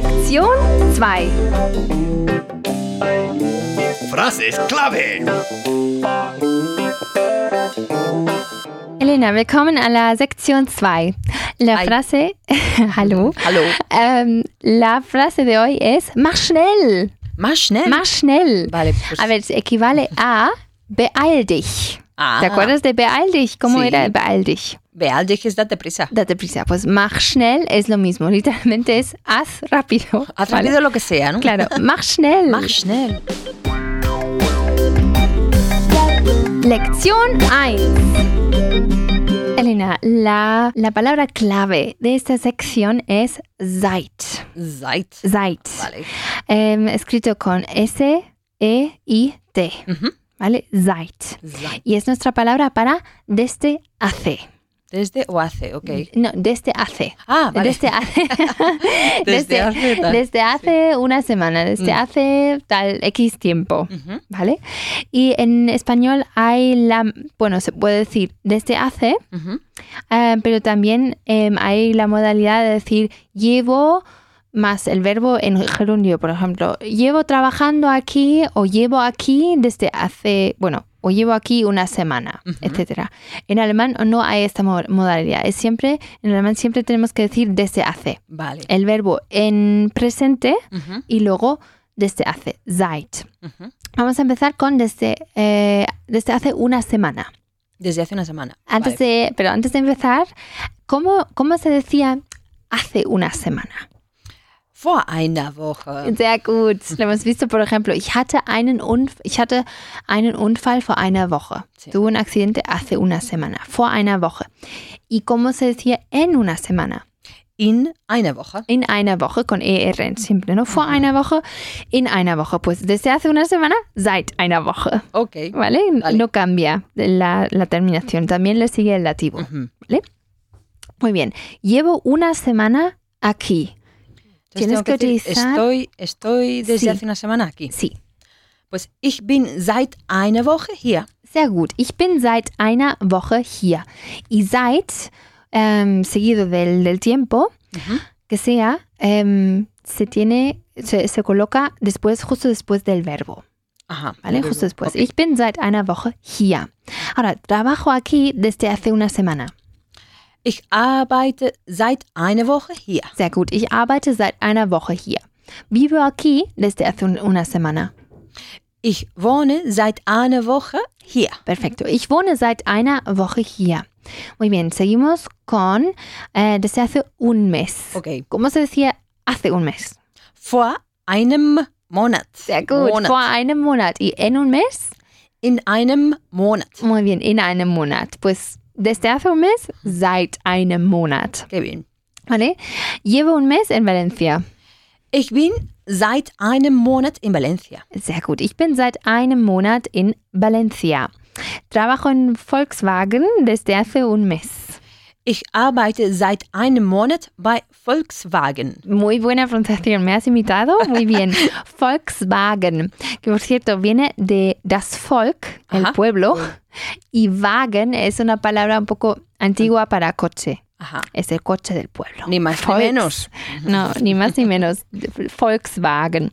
Sektion 2. Frases clave. Elena, willkommen a la Sektion 2. La Hi. frase, hallo. Hallo. Ähm, la frase de hoy es más schnell, Más schnell. más schnell. Vale, pues. A ver, equivale a beeil dich. Ah. ¿Te acuerdas de beeil dich? ¿Cómo Sí. era beeil dich? Beal dich ist date prisa. Date prisa. Pues más schnell es lo mismo. Literalmente es haz rápido. Haz ¿vale? rápido lo que sea, ¿no? Claro, más schnell. Más schnell. Lección 1. Elena, la, la palabra clave de esta sección es seid. Seid. Seid. Vale. Em, escrito con S-E-I-T. Ujú. ¿Vale? Seid. Y es nuestra palabra para desde hace. Desde o hace, ok. No, desde hace. Ah, vale. Desde hace. Desde hace tal. desde hace una semana, desde Mm. hace tal X tiempo. ¿Vale? Y en español hay la, bueno, se puede decir desde hace, eh, pero también em, hay la modalidad de decir llevo más el verbo en gerundio, por ejemplo, llevo trabajando aquí o llevo aquí desde hace, bueno, o llevo aquí una semana, Ujú. etcétera. En alemán no hay esta mo- modalidad, es siempre, en alemán siempre tenemos que decir desde hace, Vale. el verbo en presente y luego desde hace, seit. Vamos a empezar con desde, eh, desde hace una semana. Desde hace una semana. Antes Vale. de, pero antes de empezar, ¿cómo, ¿cómo se decía hace una semana? Vor einer Woche. Sehr gut. Hemos visto, por ejemplo, ich hatte einen, Unf ich hatte einen Unfall vor einer Woche. Sí. Tuve un accidente hace una semana, vor einer Woche. ¿Y cómo se decía en una semana? In einer Woche. In einer Woche, con ER simple, ¿no? Vor einer Woche, in einer Woche. Pues desde hace una semana, seit einer Woche. Ok. ¿Vale? Vale. No cambia la, la terminación. También le sigue el dativo. Ujú. Muy bien. Llevo una semana aquí. Tienes tengo que decir, utilizar- Estoy, estoy desde Sí. hace una semana aquí. Sí. Pues ich bin seit einer Woche hier. Sehr gut. Ich bin seit einer Woche hier. Y seit, em, seguido del, del tiempo, Ujú. que sea, em, se tiene, se, se coloca después, justo después del verbo. Ajá. ¿Vale? Justo después. Ok. Ich bin seit einer Woche hier. Ahora, trabajo aquí desde hace una semana. Ich arbeite seit einer Woche hier. Sehr gut. Ich arbeite seit einer Woche hier. Vivo aquí desde hace un- una semana. Ich wohne seit einer Woche hier. Perfecto. Ich wohne seit einer Woche hier. Muy bien, seguimos con eh, desde hace un mes. Okay. ¿Cómo se decía hace un mes? Vor einem Monat. Sehr gut. Monat. Vor einem Monat. ¿Y en un mes? In einem Monat. Muy bien, in einem Monat. Pues desde hace un mes, seit einem Monat. Qué bien. ¿Vale? Llevo un mes en Valencia. Ich bin seit einem Monat in Valencia. Sehr gut. Ich bin seit einem Monat in Valencia. Trabajo en Volkswagen desde hace un mes. Ich arbeite seit einem Monat bei Volkswagen. Muy buena pronunciación, me has imitado muy bien. Volkswagen, que por cierto viene de das Volk, el Ajá. pueblo, y Wagen es una palabra un poco antigua para coche. Aha. Es el coche del pueblo. Ni más ni Volks- menos. No, ni más ni menos. Volkswagen.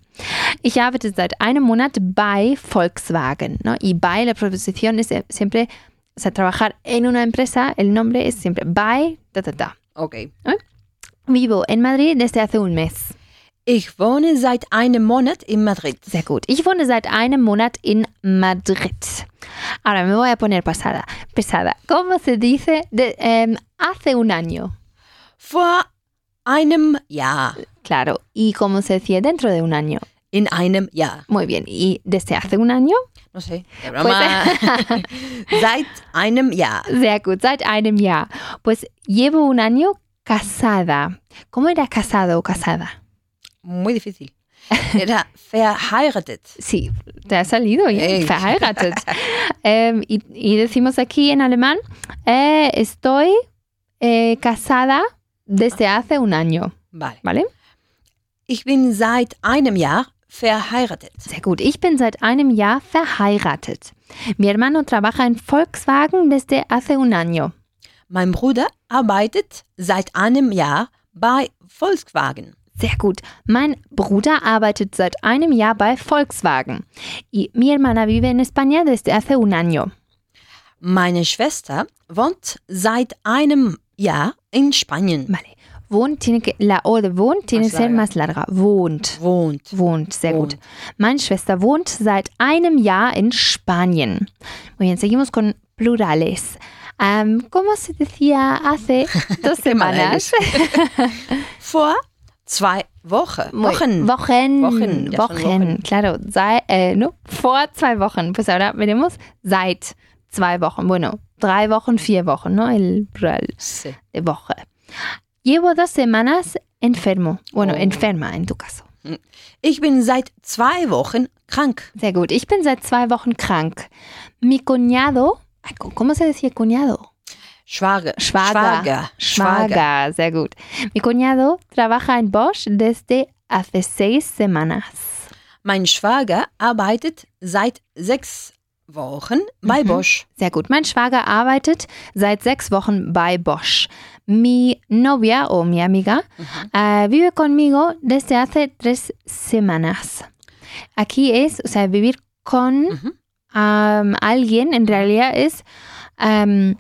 Ich arbeite seit einem Monat bei Volkswagen. ¿no? Y bei, la preposición es siempre, o sea, trabajar en una empresa, el nombre es siempre bei, ta, ta, ta. Okay. Vivo en Madrid desde hace un mes. Ich wohne seit einem Monat in Madrid. Sehr gut. Ich wohne seit einem Monat in Madrid. Ahora me voy a poner pasada, pesada. ¿Cómo se dice de, em, hace un año? Vor einem Jahr. Claro. ¿Y cómo se decía dentro de un año? In einem Jahr. Muy bien. ¿Y desde hace un año? No sé. broma. seit einem Jahr. Sehr gut. Seit einem Jahr. Pues llevo un año casada. ¿Cómo era casado o casada? Muy difícil. Era verheiratet. Sí, te ha salido ya. Ey. Verheiratet. Em, y, y decimos aquí en alemán, eh, estoy eh, casada desde hace un año. Vale. ¿Vale? Ich bin seit einem Jahr verheiratet. Sehr gut. Ich bin seit einem Jahr verheiratet. Mi hermano trabaja en Volkswagen desde hace un año. Mein Bruder arbeitet seit einem Jahr bei Volkswagen. Sehr gut. Mein Bruder arbeitet seit einem Jahr bei Volkswagen. Y mi hermana vive en España desde hace un año. Meine Schwester wohnt seit einem Jahr in Spanien. Vale. Wohnt tiene que, la O de wohnt tiene que ser larga. más larga. Wohnt. Wohnt. Wohnt, sehr Wohnt. gut. Meine Schwester wohnt seit einem Jahr in Spanien. Muy bien, seguimos con plurales. Am, ¿Cómo se decía hace dos semanas? Vor zwei Wochen. Muy- Wochen. Wochen. Wochen, Wochen, Wochen. claro. Sei, äh, no, vor zwei Wochen. Pues ahora veremos seit zwei Wochen. Bueno, drei Wochen, vier Wochen, ¿no? El plural Sí. de Woche. Llevo dos semanas enfermo. Bueno, Oh. enferma en tu caso. Ich bin seit zwei Wochen krank. Sehr gut. Ich bin seit zwei Wochen krank. Mi cuñado, ¿cómo se decía cuñado? Schwager. Schwager. Schwager. Schwager, sehr gut. Mi cuñado trabaja en Bosch desde hace seis semanas. Mein Schwager arbeitet seit sechs Wochen bei Mhm. Bosch. Sehr gut. Mein Schwager arbeitet seit sechs Wochen bei Bosch. Mi novia o mi amiga eh, vive conmigo desde hace tres semanas. Aquí es, o sea, vivir con Mhm. ähm, alguien en realidad es ähm,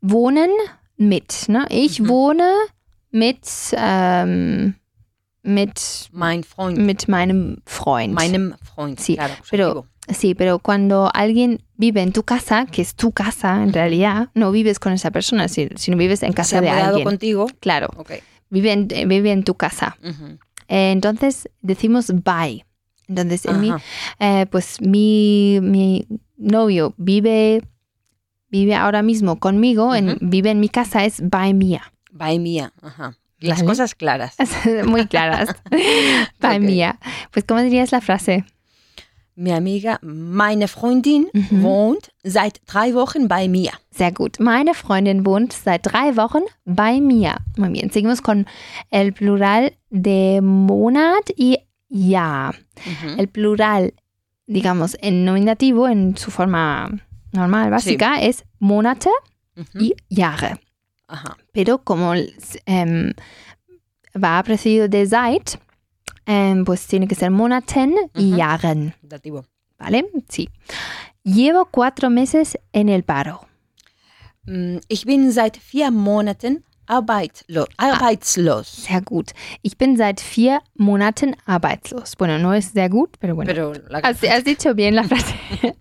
wohnen mit. Ne? Ich Mhm. wohne mit, ähm, mit, Mein Freund. mit meinem Freund. Meinem Freund. Sí, claro, pero-. Sí, pero cuando alguien vive en tu casa, que es tu casa en realidad, no vives con esa persona, si, sino vives en Se casa ha de alguien. contigo. Claro, Ok. vive en, vive en tu casa. Eh, entonces decimos bye. Entonces, en Ajá. eh, pues mi, mi novio vive, vive ahora mismo conmigo, en- vive en mi casa, es by mía. Bei mir. Ajá. Las Vale. cosas claras. Muy claras. by Ok. mía. Pues, ¿cómo dirías la frase? Mi amiga, meine Freundin Mhm. wohnt seit drei Wochen bei mir. Sehr gut. Meine Freundin wohnt seit drei Wochen bei mir. Muy bien. Seguimos con el plural de Monat y Jahr. Mhm. El plural, digamos, en nominativo, en su forma normal, básica, es Monate Mhm. y Jahre. Ajá. Pero como em, va precedido de seit, em, pues tiene que ser Monaten y Ujú. Jahren. Dativo. ¿Vale? Sí. Llevo cuatro meses en el paro. Mm, Ich bin seit vier Monaten arbeitlo arbeitslos. Sehr gut. Ich bin seit vier Monaten arbeitslos. Bueno, no es sehr gut, pero bueno. Pero Has, has dicho bien la frase.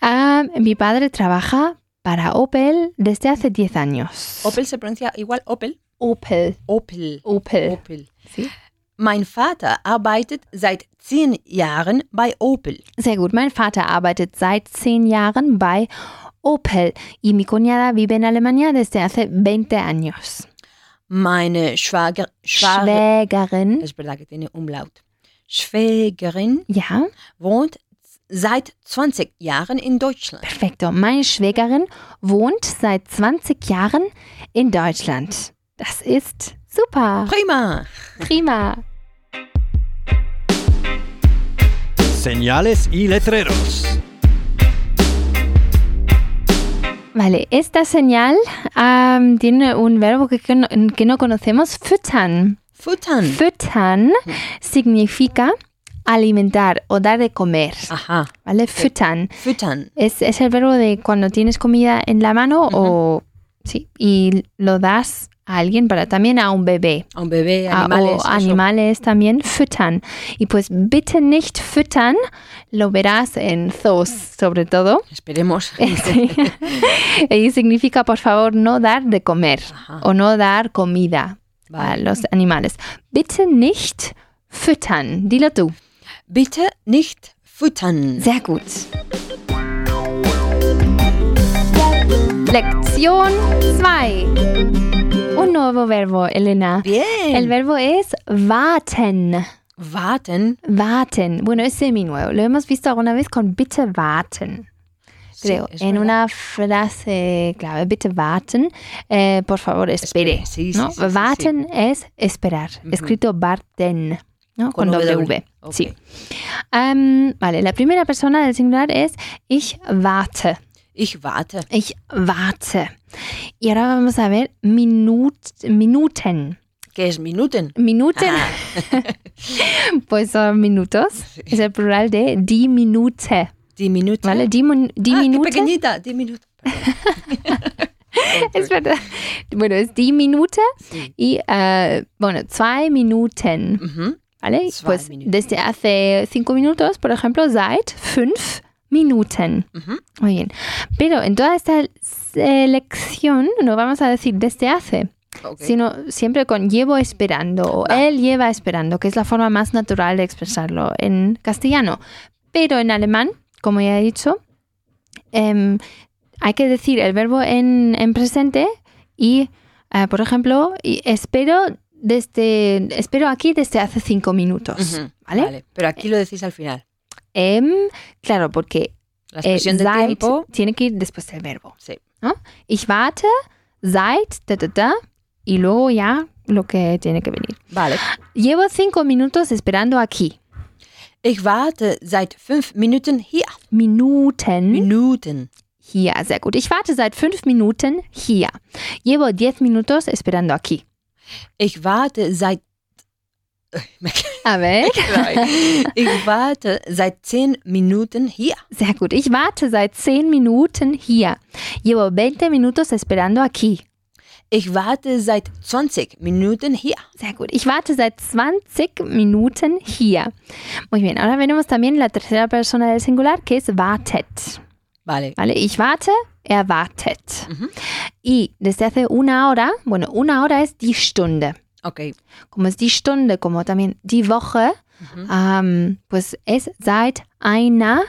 Ah, mi padre trabaja para Opel desde hace 10 años. Opel se pronuncia igual Opel. Opel. Opel. Opel. Opel. Sí. Mein Vater arbeitet seit zehn Jahren bei Opel. Sehr gut. Mein Vater arbeitet seit 10 Jahren bei Opel y mi cuñada vive en Alemania desde hace 20 años. Meine Schwager, Schwager, Schwägerin. es verdad que tiene Umlaut. Schwägerin Ja, wohnt seit 20 Jahren in Deutschland. perfekto. Meine Schwägerin wohnt seit 20 Jahren in Deutschland. Das ist super. Prima. Prima. Señales y letreros. Vale, esta señal tiene un verbo que, que no, que no conocemos, füttern. Futtern. Füttern significa alimentar o dar de comer, Aha. ¿vale? Füttern. Füttern. Es, es el verbo de cuando tienes comida en la mano o sí, y lo das a alguien para también a un bebé. A un bebé, a- animales. o eso. animales también füttern. Y pues bitte nicht füttern, lo verás en zoos sobre todo. Esperemos. Sí. y significa por favor no dar de comer Ajá. o no dar comida a los animales. Bitte nicht füttern. Dilo tú. Bitte nicht füttern. Sehr gut. Lección 2. Un nuevo verbo, Elena. Bien. El verbo es warten. Warten. Warten. Bueno, es semi-nuevo. Lo hemos visto alguna vez con bitte warten. Creo. en verdad. una frase clave, bitte warten. eh, por favor, espere. Espere, sí, sí, ¿no? sí, warten es esperar. Escrito warten. ¿no? Con, Con W. Sí. Vale, la primera persona del singular es ich warte. Ich warte. Ich warte. Y ahora vamos a ver minut, Minuten. ¿Qué es Minuten? Minuten, Ah, pues son minutos. Es el plural de die Minute. die Minute. ¿Vale? Die, die ah, qué pequeñita, die Minute. Es verdad. Bueno, es die Minute Sí. y, äh, bueno, zwei Minuten. ¿Vale? Zwei Pues Minuten. desde hace cinco minutos, por ejemplo, seit fünf Minuten. Muy bien. Pero en toda esta selección no vamos a decir desde hace, Ok. sino siempre con llevo esperando o Va. él lleva esperando, que es la forma más natural de expresarlo en castellano. Pero en alemán, como ya he dicho, em, hay que decir el verbo en, en presente y, eh, por ejemplo, y espero desde espero aquí desde hace cinco minutos. ¿vale? Pero aquí lo decís al final. Em, claro, porque La eh, expresión de seit tiempo. tiene que ir después del verbo. Sí. ¿no? Ich warte seit da, da, da, y luego ya lo que tiene que venir. Vale. Llevo cinco minutos esperando aquí. Ich warte seit fünf Minuten hier. Minuten Minuten. hier, sehr gut. Ich warte seit fünf Minuten hier. Llevo diez minutos esperando aquí. Ich warte seit. A ver, ich warte seit zehn Minuten hier. sehr gut. Ich warte seit zehn Minuten hier. Llevo 20 minutos esperando aquí. Ich warte seit 20 Minuten hier. Sehr gut. Ich warte seit 20 Minuten hier. Muy bien. Ahora veremos también la tercera persona del singular, que es wartet. Vale. ¿Vale? Ich warte, er wartet. Ujú. Y desde hace una hora, bueno, una hora es die Stunde. Ok. Como es die Stunde, como también die Woche, Ujú. ähm, pues es seit einer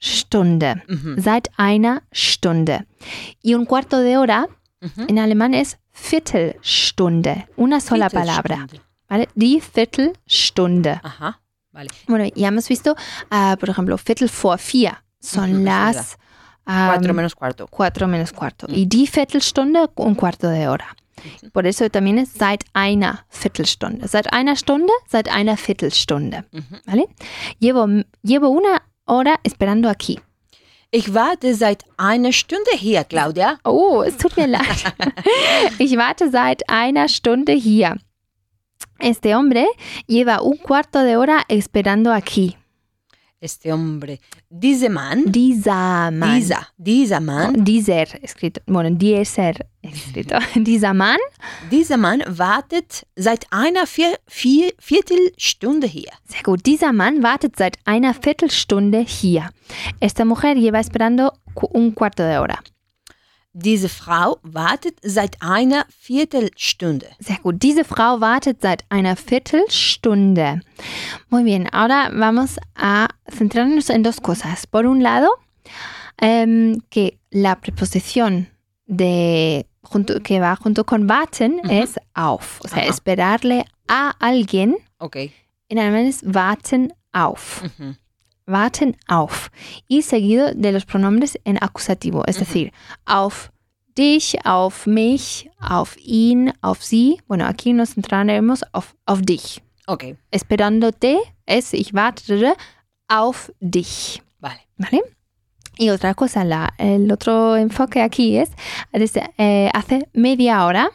Stunde. Ujú. Seit einer Stunde. Y un cuarto de hora Ujú. en alemán es Viertelstunde. Una sola palabra. ¿Vale? Die Viertelstunde. Ajá. Vale. Bueno, ya hemos visto, ah, por ejemplo, Viertel vor vier. Son las Cuatro am, menos cuarto. cuatro menos cuarto. Y die Viertelstunde, un cuarto de hora. Por eso también es seit einer Viertelstunde. Seit einer Stunde, seit einer Viertelstunde. Ujú. ¿Vale? Llevo, llevo una hora esperando aquí. Ich warte seit einer Stunde hier, Claudia. Oh, es tut mir leid. Ich warte seit einer Stunde hier. Este hombre lleva un cuarto de hora esperando aquí. Este hombre. Diese Mann. Dieser Mann. Dieser. Dieser Mann. Dieser escrito. Bueno, dieser escrito. Dieser Mann. Dieser Mann wartet seit einer vier, vier, Viertelstunde hier. Sehr gut. Dieser Mann wartet seit einer Viertelstunde hier. Esta mujer lleva esperando un cuarto de hora. Diese Frau wartet seit einer Viertelstunde. Sehr gut. Diese Frau wartet seit einer Viertelstunde. Muy bien. Ahora vamos a centrarnos en dos cosas. Por un lado, em, que la preposición de junto, que va junto con warten Ujú. es auf. O sea, Ajá. esperarle a alguien. Okay. En alemán es warten auf. Mhm. Warten auf y seguido de los pronombres en acusativo, es decir, auf dich, auf mich, auf ihn, auf sie. Bueno, aquí nos centraremos auf, auf dich. Okay. Esperándote es ich warte auf dich. Vale. ¿Vale? Y otra cosa, la- el otro enfoque aquí es desde, eh, hace media hora,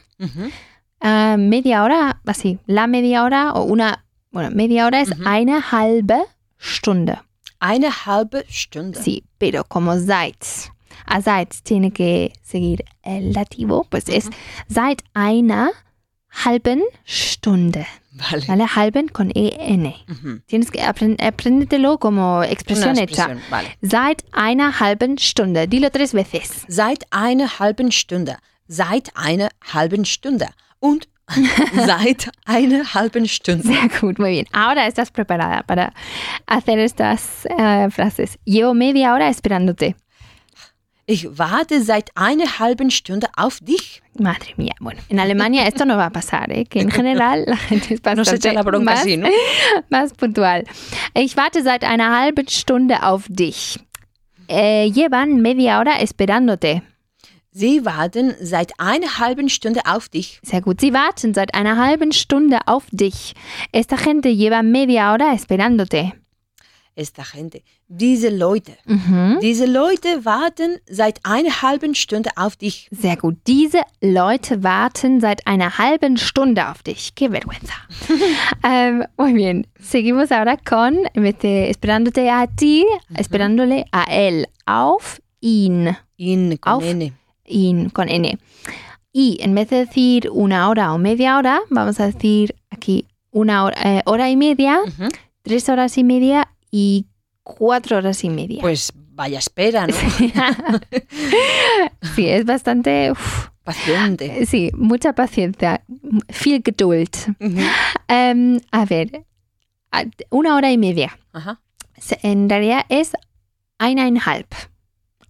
ah, media hora, así, la media hora o una, bueno, media hora es Ujú. eine halbe Stunde. Eine halbe Stunde. Sí, pero como seit, a seit tiene que seguir el dativo, pues es seit einer halben Stunde. Vale. ¿Vale? Halben con EN. Mhm. Tienes que aprend apréndetelo como Una expresión hecha. expresión, Vale. Seit einer halben Stunde. Dilo tres veces. Seit einer halben Stunde. Seit einer halben Stunde. Und seit einer halben Stunde. Sehr gut, muy bien. Ahora estás preparada para hacer estas eh, frases. Llevo media hora esperándote. Ich warte seit einer halben Stunde auf dich. Madre mía. Bueno, en Alemania esto no va a pasar, ¿eh? que en general la gente es bastante No más, así, ¿no? más puntual. Ich warte seit einer halben Stunde auf dich. Eh, llevan media hora esperándote. Sie warten seit einer halben Stunde auf dich. Sehr gut. Sie warten seit einer halben Stunde auf dich. Esta gente lleva media hora esperándote. esta gente, diese Leute, Mhm. diese Leute warten seit einer halben Stunde auf dich. Sehr gut. Diese Leute warten seit einer halben Stunde auf dich. Qué vergüenza. Em, muy bien. Seguimos ahora con, en vez de esperándote a ti, esperándole a él. Auf ihn. In con Auf. In con N. Y en vez de decir una hora o media hora, vamos a decir aquí una hora, eh, hora y media, tres horas y media y cuatro horas y media. Pues vaya espera, ¿no? sí, es bastante... uf, Paciente. Sí, mucha paciencia, viel Geduld. Em, a ver, una hora y media. Ajá. En realidad es eineinhalb.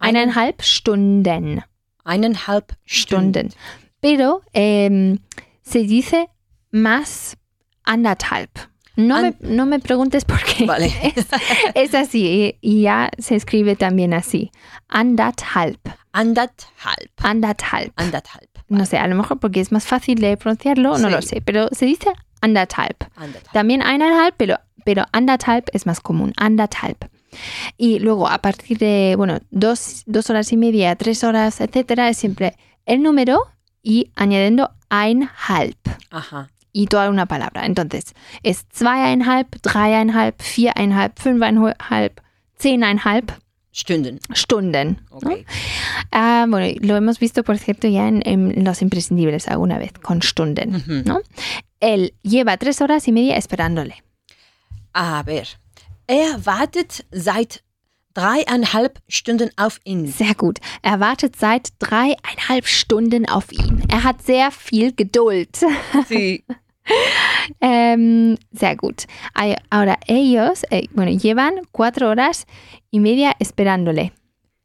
Eineinhalb Stunden. Eineinhalb Stunden. Stunden. Pero em, se dice más anderthalb. No, me, no me preguntes por qué. Vale. Es, es así y ya se escribe también así. Anderthalb. Anderthalb. Anderthalb. Anderthalb. No sé, a lo mejor porque es más fácil de pronunciarlo, no lo sé, pero se dice anderthalb. Anderthalb. También eineinhalb, pero, pero anderthalb es más común, anderthalb. Y luego a partir de, bueno, dos, dos horas y media, tres horas, etcétera, es siempre el número y añadiendo einhalb Ajá. y toda una palabra. Entonces, es zweieinhalb, dreieinhalb, viereinhalb, fünfeinhalb, zehneinhalb Stunden. Stunden. ¿no? Okay. Ah, bueno, lo hemos visto, por cierto, ya en, en Los Imprescindibles alguna vez, con Stunden. ¿no? Él lleva tres horas y media esperándole. A ver. Er wartet seit dreieinhalb Stunden auf ihn. Sehr gut. Er wartet seit dreieinhalb Stunden auf ihn. Er hat sehr viel Geduld. Sí. Em, sehr gut. Ahora, ellos, eh, bueno, llevan cuatro horas y media esperándole.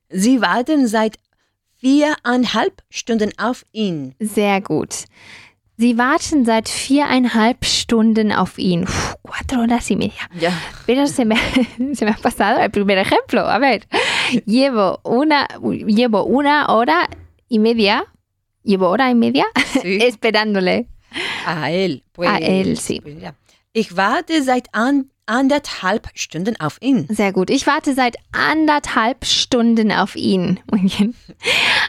Sie warten seit viereinhalb Stunden auf ihn. Sehr gut. Sie warten seit viereinhalb Stunden auf ihn. Uf, cuatro horas y media. Ja. Pero se me, se me ha pasado el primer ejemplo. A ver, llevo una, llevo una hora y media, llevo hora y media Sí. esperándole. A él. Pues, A él, sí. Ich warte seit an, anderthalb Stunden auf ihn. Sehr gut. Ich warte seit anderthalb Stunden auf ihn. Muy bien.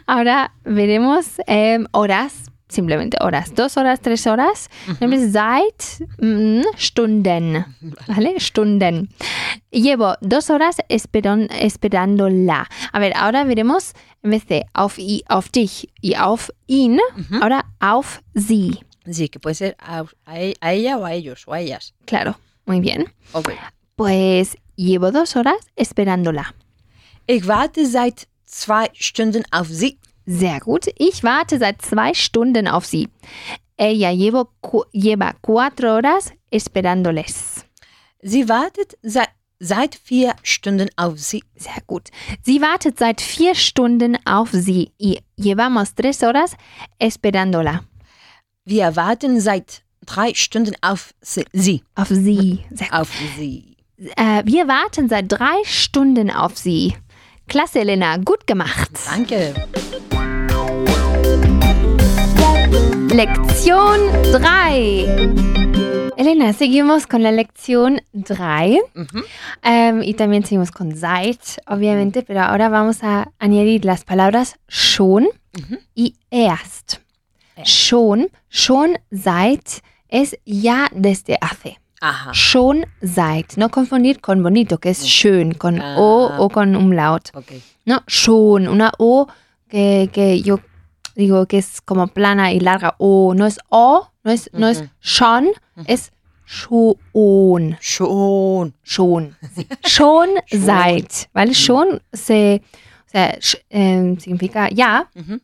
Ahora veremos em, horas, simplemente horas. Dos horas, tres horas. Nämlich seit mm, Stunden. ¿Vale? Stunden. Llevo dos horas esperan, esperándola. A ver, ahora veremos en vez de auf, i, auf dich y auf ihn, ahora auf sie. Sí, que puede ser a, a e- a ella o a ellos o a ellas. Claro. Muy bien. Okay. Pues llevo dos horas esperándola. Ich warte seit zwei Stunden auf sie. Sehr gut. Ich warte seit zwei Stunden auf Sie. Ella llevo, lleva cuatro horas esperándoles. Sie wartet seit, seit vier Stunden auf sie. Sehr gut. Sie wartet seit vier Stunden auf Sie. Y llevamos tres horas esperándola. Wir warten seit drei Stunden auf sie. sie. Auf Sie. Sehr gut. Auf sie. Äh, wir warten seit drei Stunden auf Sie. Klasse, Elena. Gut gemacht. Danke. Lección 3. Elena, seguimos con la lección 3. Mhm. Em, y también seguimos con seit, obviamente, pero ahora vamos a añadir las palabras schon Mhm. y erst. Schon, schon seit es ya desde hace. Aha. Schon seit. No confundir con bonito, que es schön, con Ah. O o con umlaut. Okay. No, schon, una O que, que yo digo que es como plana y larga. O, no es O, no es, no es schon, es schon. Schon. Schon. Sí. Schon, seit. ¿Vale? Schon se, o sea, sh- em, significa ya Mhm.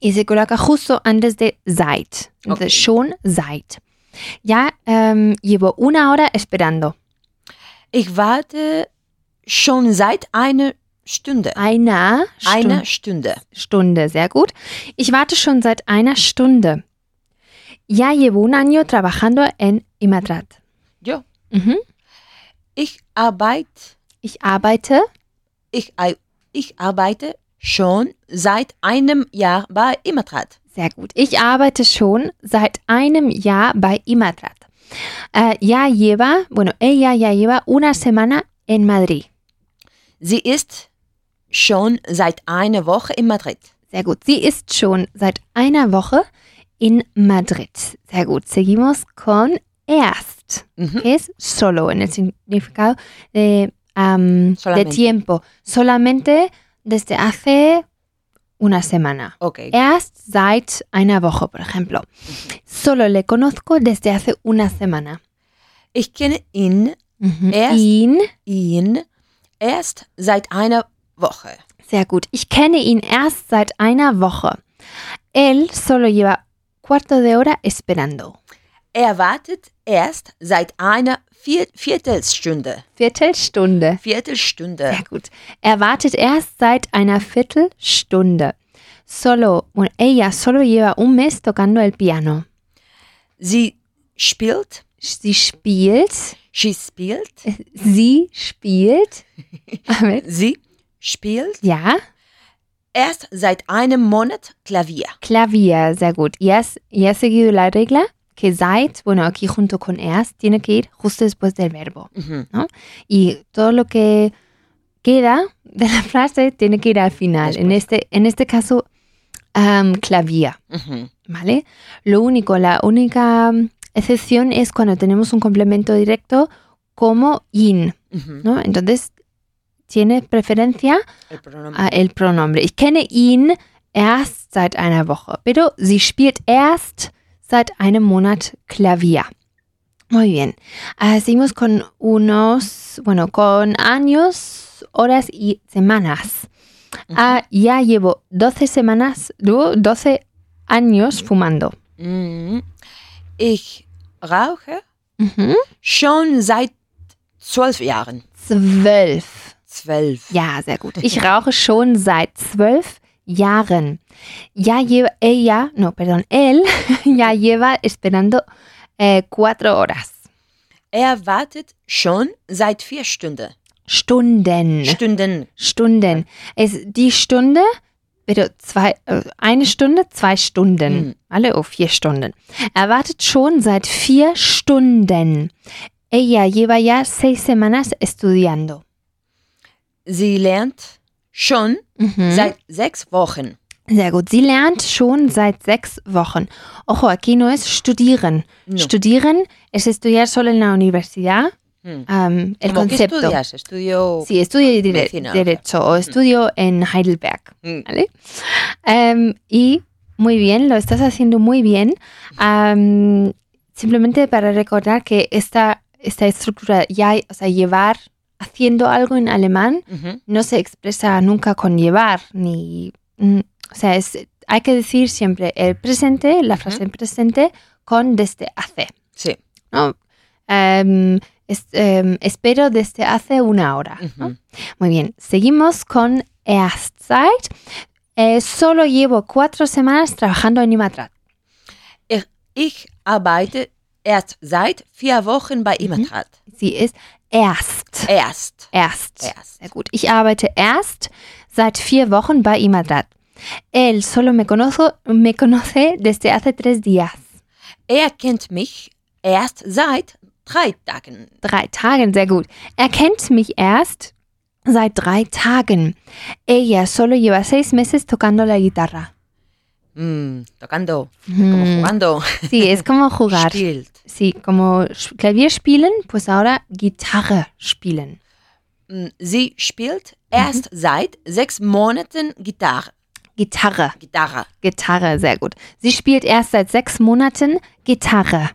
y se coloca justo antes de seit. Entonces, Ok. schon, seit. Ya em, llevo una hora esperando. Ich warte schon seit einer Stunde. Einer Eine Stunde. Stunde. Stunde, sehr gut. Ich warte schon seit einer Stunde. Ya llevo un año trabajando en Imatrat. Ja. Mhm. Ich arbeite, Ich arbeite ich, ich arbeite schon seit einem Jahr bei Imatrat. Sehr gut. Ich arbeite schon seit einem Jahr bei Imatrat. Eh, ya lleva, bueno, ella ya lleva una semana en Madrid. Sie ist schon seit einer Woche in Madrid. Sehr gut. Sie ist schon seit einer Woche in Madrid. Sehr gut. Seguimos con erst, que es solo en el significado de, am, de tiempo. Solamente desde hace una semana. Okay. Erst seit einer Woche, por ejemplo. Solo le conozco desde hace una semana. Ich kenne ihn, Mhm. Erst- Ihn. ihn erst seit einer Woche. Sehr gut. Ich kenne ihn erst seit einer Woche. Él solo lleva cuarto de hora esperando. Er wartet erst seit einer Vier Viertelstunde. Viertelstunde. Viertelstunde. Sehr gut. Er wartet erst seit einer Viertelstunde. Solo, bueno, ella solo lleva un mes tocando el piano. Sie spielt, Sie spielt, she spielt, sie spielt, sie spielt ja, erst seit einem Monat Klavier. clavier, sehr gut. Y has, y has seguido la regla que seit, bueno, aquí junto con erst, tiene que ir justo después del verbo. Mhm. Y todo lo que queda de la frase tiene que ir al final. En este, en este caso, am, clavier. Mhm. ¿Vale? Lo único, la única mm, excepción es cuando tenemos un complemento directo como in, Mhm. ¿no? Entonces tiene preferencia El pronombre. a el pronombre. Ich kenne ihn erst seit einer Woche, pero sie spielt erst seit einem Monat Klavier. Muy bien. Ah, seguimos con unos, bueno, con años, horas y semanas. Ah, ya llevo 12 semanas, du- 12 años fumando. Mhm. Ich rauche Mhm. schon seit zwölf Jahren. Zwölf. Zwölf. Ja, sehr gut. Ich rauche schon seit zwölf Jahren. Ya lleva, ella, no, perdón, él ya lleva esperando eh, cuatro horas. Er wartet schon seit vier Stunden. Stunden. Stunden. Stunden. Es die Stunde, pero zwei, äh, eine Stunde, zwei Stunden. Mhm. Alle oh, vier Stunden. Er wartet schon seit vier Stunden. Ella lleva ya seis semanas estudiando. Sie lernt schon Mhm. seit sechs Wochen. Sehr gut. Sie lernt schon seit sechs Wochen. Ojo, aquí no es studieren. No. Studieren es estudiar solo en la universidad. Hm. um, el ¿Cómo que concepto. estudias? Estudio. Sí, estudio dire- Medicina, derecho o estudio en Heidelberg. Mm. ¿vale? Em, y muy bien, lo estás haciendo muy bien. Am, simplemente para recordar que esta, esta estructura ya, o sea, llevar haciendo algo en alemán no se expresa nunca con llevar, ni. mm, o sea, es, hay que decir siempre el presente, la frase en presente, con desde hace. Sí. ¿no? Em, es- em, espero desde hace una hora. ¿no? Muy bien, seguimos con erst seit. Eh, solo llevo cuatro semanas trabajando en Imatrat. Ich, arbeite erst seit vier Wochen bei. Imatrat. Sie ist erst. Erst. Erst. Erst. Sehr gut. Ich arbeite erst seit vier Wochen bei Imatrat. Él solo me, conozco, me conoce desde hace tres días. Er kennt mich erst seit drei Tagen. Drei Tagen, sehr gut. Er kennt mich erst seit drei Tagen. Ella solo lleva seis meses tocando la guitarra. Mm, tocando, como Mm, jugando. Sí, es como jugar. Spielt. Sí, como Klavier spielen, pues ahora Gitarre spielen. Mm, Sie spielt erst seit sechs Monaten Gitarre. Gitarre, Gitarre. Gitarre, sehr gut. Sie spielt erst seit sechs Monaten Gitarre.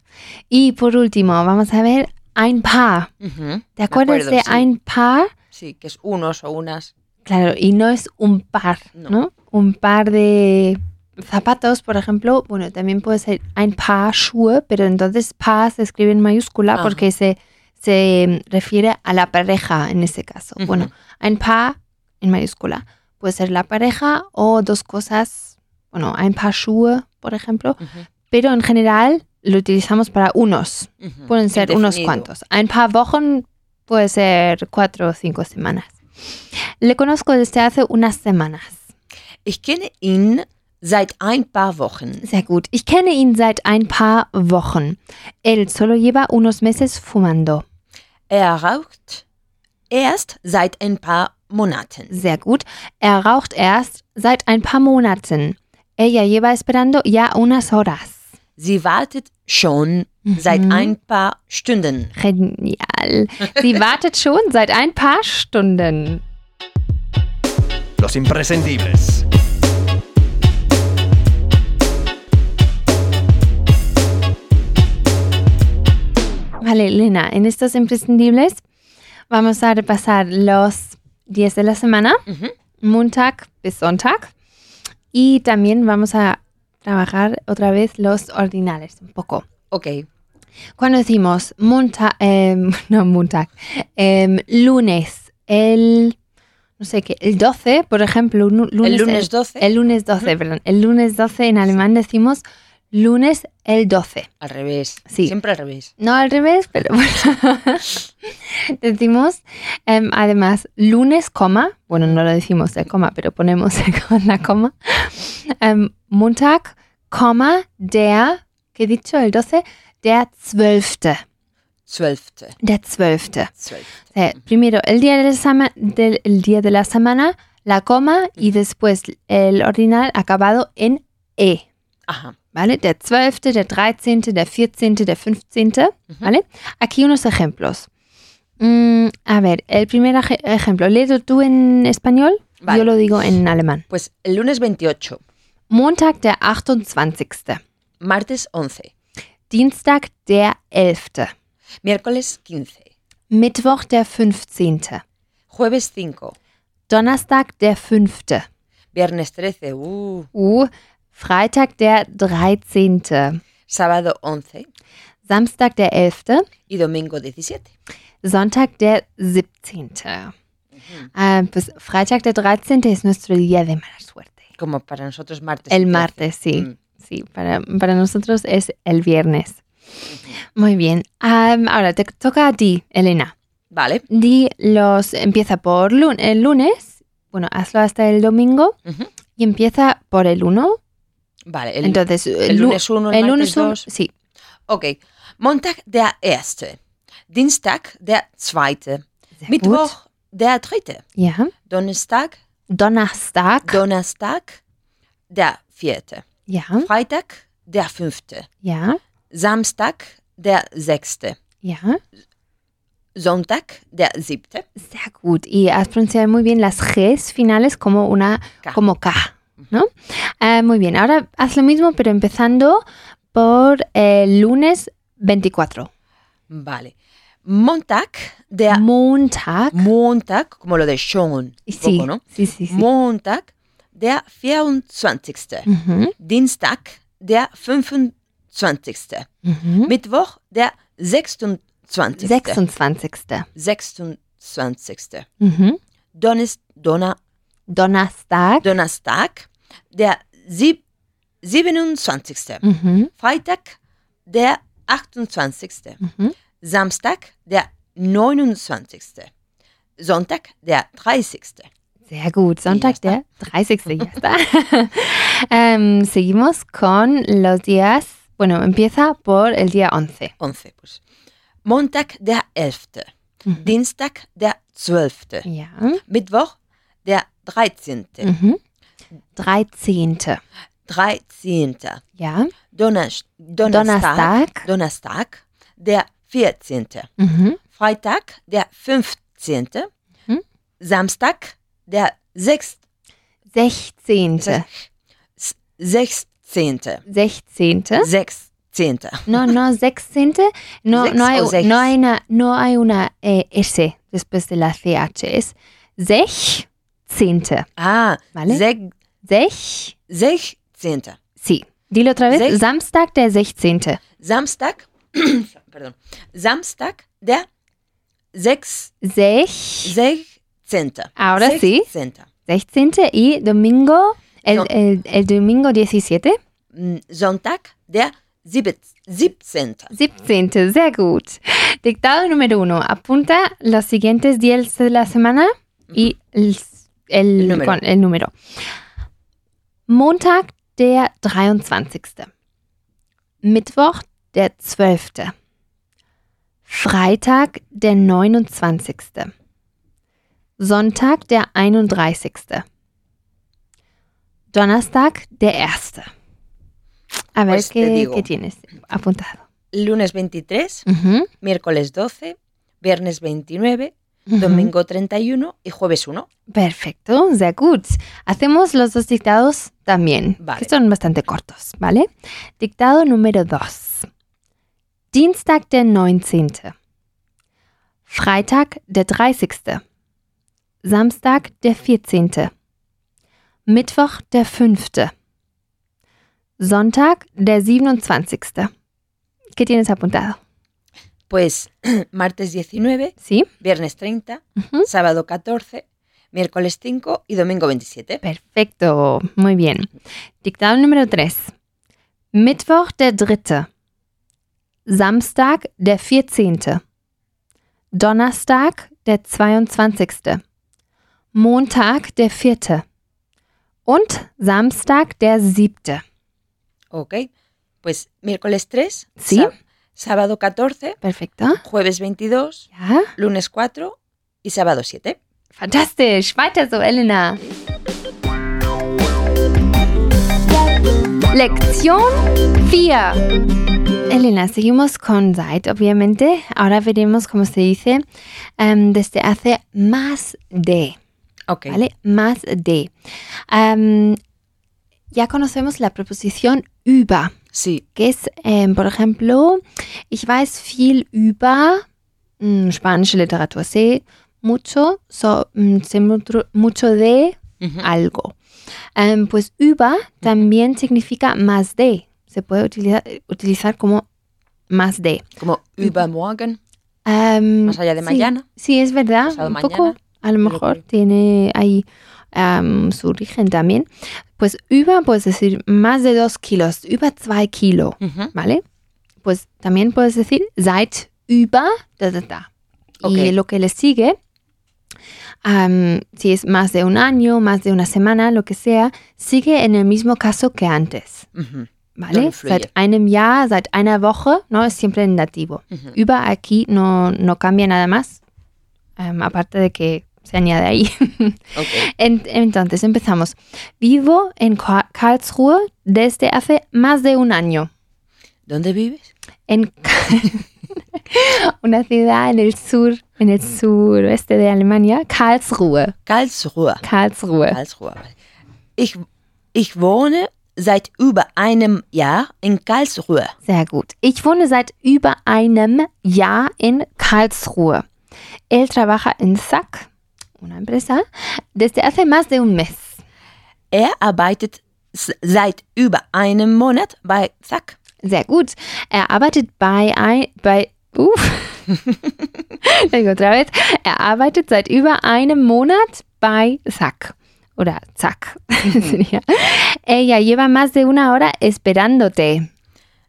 Y por último, vamos a ver ein Paar. Mhm. ¿Te acuerdas acuerdo, de sí. ein Paar? Sí, que es unos o unas. Claro, y no es un par, No. ¿no? Un par de zapatos, por ejemplo, bueno, también puede ser ein Paar Schuhe, pero entonces Paar se escribe en mayúscula porque se, se refiere a la pareja en este caso. Bueno, ein Paar en mayúscula puede ser la pareja o dos cosas, bueno, ein Paar Schuhe, por ejemplo, pero en general lo utilizamos para unos. Pueden ser unos cuantos. Ein paar Wochen puede ser cuatro o cinco semanas. Le conozco desde hace unas semanas. Ich kenne ihn seit ein paar Wochen. Sehr gut. Ich kenne ihn seit ein paar Wochen. Él solo lleva unos meses fumando. Er raucht erst seit ein paar Monaten. Sehr gut. Er raucht erst seit ein paar Monaten. Ella lleva esperando ya unas horas. Sie wartet schon seit ein paar Stunden. Genial. Sie wartet schon seit ein paar Stunden. Los imprescindibles. Vale, Elena, en estos imprescindibles vamos a repasar los días de la semana. Montag bis Sonntag. Y también vamos a trabajar otra vez los ordinales un poco. Okay. Cuando decimos monta, em, no, Montag, em, lunes, el, no sé qué, el 12, por ejemplo, un lunes, El lunes 12. el lunes 12, perdón, el lunes 12 en alemán decimos lunes el 12. Al revés. Sí. Siempre al revés. No al revés, pero bueno. decimos em, además lunes, coma, bueno, no lo decimos de coma, pero ponemos con la coma. Em, Montag, coma, der, ¿qué he dicho? El 12, der 12. Zwölfte. Der 12. Zwölfte. Eh, primero, el día, del, el día de la semana, la coma y después el ordinal acabado en E. Ajá. ¿Vale? Der 12., der 13., der 14., der 15., ¿vale? Aquí unos ejemplos. Mm, a ver, el primer ej- ejemplo, léelo tú en español, Vale. yo lo digo en alemán. Pues el lunes 28, Montag, der 28., martes 11, Dienstag, der 11., miércoles 15, Mittwoch, der 15., jueves 5, Donnerstag, der 5., viernes 13, uh, uh, Freitag, der 13., sábado 11 Samstag, der 11., y domingo 17. Sonntag, der 17. Ah, pues Freitag, der 13. es nuestro día de mala suerte. Como para nosotros martes. El 13. martes, sí. Mm. Sí, para, para nosotros es el viernes. Muy bien. Am, ahora te toca a ti, Elena. Vale. Di los, empieza por lun- el lunes. Bueno, hazlo hasta el domingo. Ujú. Y empieza por el 1. Vale. El, Entonces, el lu- lunes 1, el, el lunes un- 2. Sí. Okay. Montag der erste. Dienstag der zweite. Sehr Mittwoch der dritte. Ja. Donnerstag, Donnerstag. Donnerstag der vierte. ja. Freitag der fünfte. Ja. Samstag der sechste. Ja. Sonntag der siebte. Sehr gut. Y has pronunciado muy bien las Gs finales como una K. como K, ¿no? Ah, muy bien. Ahora haz lo mismo, pero empezando por el lunes 24. Vale. Montag der Montag. Montag, como lo de schon. Sí, Poco, ¿no? sí, sí, sí. Montag der 24. Ujú, Dienstag der 25. ujú. Mittwoch der 26. 26. 26. Ujú. Donnerst, Donner, Donnerstag. Donnerstag der sieb, 27. Ujú, Freitag der 28. ujú. Samstag der 29. Sonntag der 30. Sehr gut. Sonntag, der 30. Ya está. Em, seguimos con los días. Bueno, empieza por el día 11. 11. Pues. Montag der 11. Mhm. Dienstag der 12. Ja. Mittwoch der 13. Mhm. 13. 13. Ja. Donnerst Donnerstag, Donnerstag. Donnerstag der 14. Mhm. Freitag der 15. Mhm. Samstag der 6. 16. S- 16. 16. 16. No, no, 16. No, Sechs no, hay, no, hay una, no hay una eh, S después de la CH. Es 16. Ah, Vale. sech- Sech. 16. Sí. Dilo otra vez. Sech- Samstag, der 16. Samstag, pardon, Samstag der 6. Sech. 16. Ahora sí. 16. 16 y domingo, el, No. el, el domingo 17. Mm, Sonntag der siebet- 17. 17, sehr gut. Dictado número uno. Apunta los siguientes días de la semana y el, el, El número. con el número. Montag, der 23. Mittwoch, der 12. Freitag, der 29. Sonntag, der 31. Donnerstag, der 1. A ver Pues qué, digo. qué tienes apuntado. Lunes 23, Ujú, miércoles 12, viernes 29, ujú. Domingo 31 y jueves 1. Perfecto, sehr gut. Hacemos los dos dictados también, Vale. que son bastante cortos, ¿vale? Dictado número 2. Dienstag, der 19. Freitag, der 30. Samstag, der 14. Mittwoch, der 5. Sonntag, der 27. ¿Qué tienes apuntado? Pues martes 19, ¿Sí? viernes 30, Ujú. sábado 14, miércoles 5 y domingo 27. Perfecto, muy bien. Dictado número 3. Mittwoch der 3. Samstag der 14. Donnerstag der 22. Montag der 4. Und Samstag der 7. Ok. Pues miércoles 3, Sí. Sá- sábado 14, Perfecto. jueves 22, Ja, lunes 4 y sábado 7. fantastisch. Weiter so, Elena. Lección 4. Elena, seguimos con Seit, obviamente. Ahora veremos cómo se dice em, desde hace más de, Ok. ¿vale? Más de. Em, ya conocemos la preposición über, Sí. que es, em, por ejemplo, ich weiß viel über mm, spanische Literatur, sé mucho, so, mm, sé mucho, de Ujú. algo. Em, pues über también significa más de. Se puede utilizar, utilizar como más de. Como übermorgen, Em, más allá de sí, mañana. Sí, es verdad. Pasado un mañana, poco, a lo mejor tiene ahí em, su origen también. Pues über, puedes decir más de dos kilos, über zwei Kilo, Ujú. ¿vale? Pues también puedes decir seit über, da, da, da. Y Ok. lo que le sigue, am, si es más de un año, más de una semana, lo que sea, sigue en el mismo caso que antes. Ujú. ¿Vale? Donde fluye. Seit einem Jahr, seit einer Woche, ¿no? Es siempre en dativo. Ujú. Über aquí no, no cambia nada más, em, aparte de que se añade ahí. Ok. En- entonces empezamos. Vivo en Ka- Karlsruhe desde hace más de un año. ¿Dónde vives? En una ciudad en el sur, en el suroeste de Alemania, Karlsruhe. Karlsruhe. Karlsruhe. Karlsruhe. Ich, ich wohne seit über einem Jahr in Karlsruhe. Sehr gut. Ich wohne seit über einem Jahr in Karlsruhe. Él trabaja en SAC, una empresa, desde hace más de un mes. Er arbeitet seit über einem Monat bei Zack. Sehr gut. Er arbeitet bei ein, bei, uff. Digo otra vez. Er arbeitet seit über einem Monat bei SAC. Oder ZAC. sería. Ella lleva más de una hora esperándote.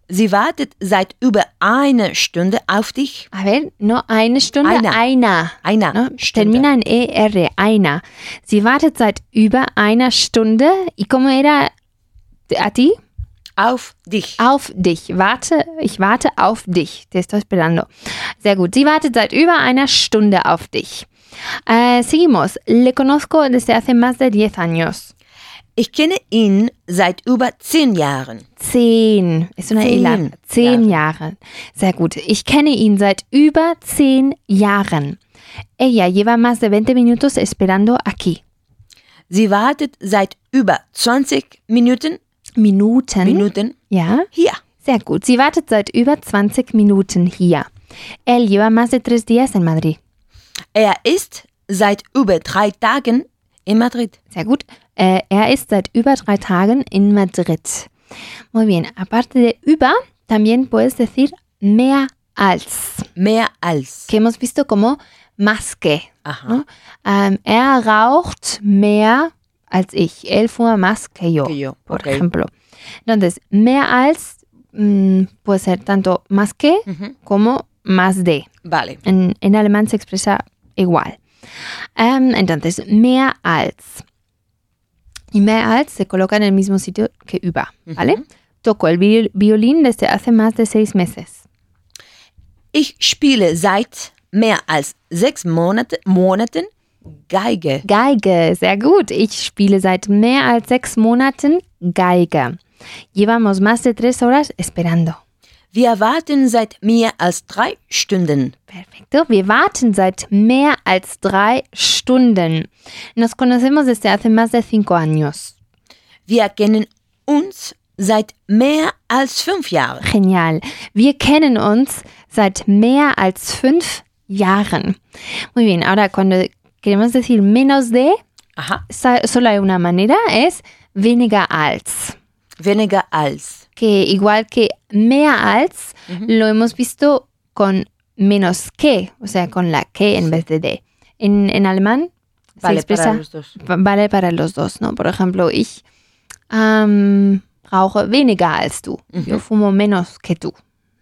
Sie wartet seit über eine Stunde auf dich. A ver, no eine Stunde, Einer. einer. Einer ¿no? Termina en ER, einer. Sie wartet seit über einer Stunde. ¿Y cómo era a ti? Auf dich. Auf dich. Warte, ich warte auf dich. Te estoy esperando. Sehr gut. Sie wartet seit über einer Stunde auf dich. Eh, seguimos. Le conozco desde hace más de 10 años. Ich kenne ihn seit über zehn Jahren. Zehn. Ist una Zehn I larga. Zehn Jahre. Sehr gut. Ich kenne ihn seit über zehn Jahren. Ella lleva más de 20 minutos esperando aquí. Sie wartet seit über 20 Minuten, Minuten. Minuten Ja, hier. sehr gut. Sie wartet seit über 20 Minuten hier. Él lleva más de tres días en Madrid. Er ist seit über drei Tagen in Madrid. Sehr gut. Äh, er ist seit über drei Tagen in Madrid. Muy bien. Aparte de über, también puedes decir mehr als, Mehr als. que hemos visto como más que. ¿no? Ähm, er raucht mehr als ich. Él fuma más que yo, Que yo, por ok. ejemplo. Entonces, mehr als mm, puede ser tanto más que Ujú. como más de. Vale. En, en alemán se expresa igual. Ähm, entonces, mehr als. Y mehr als se coloca en el mismo sitio que über, ¿vale? Ujú. Toco el vi- violín desde hace más de seis meses. Ich spiele seit mehr als sechs Monate, Monaten Geige. Geige, sehr gut. Ich spiele seit mehr als sechs Monaten Geige. Llevamos más de tres horas esperando. Wir warten seit mehr als drei Stunden. Perfecto. Wir warten seit mehr als drei Stunden. Nos conocemos desde hace más de cinco años. Wir kennen uns seit mehr als fünf Jahren. Genial. Wir kennen uns seit mehr als fünf Jahren. Muy bien. Ahora, cuando queremos decir menos de, sa- solo hay una manera, es weniger als. Weniger als. Que igual que mehr als, lo hemos visto con menos que, o sea, con la que en vez de de. En, en alemán se Vale, expresa, para los dos. va- vale para los dos, ¿no? Por ejemplo, ich ähm, rauche weniger als du. Yo fumo menos que tú,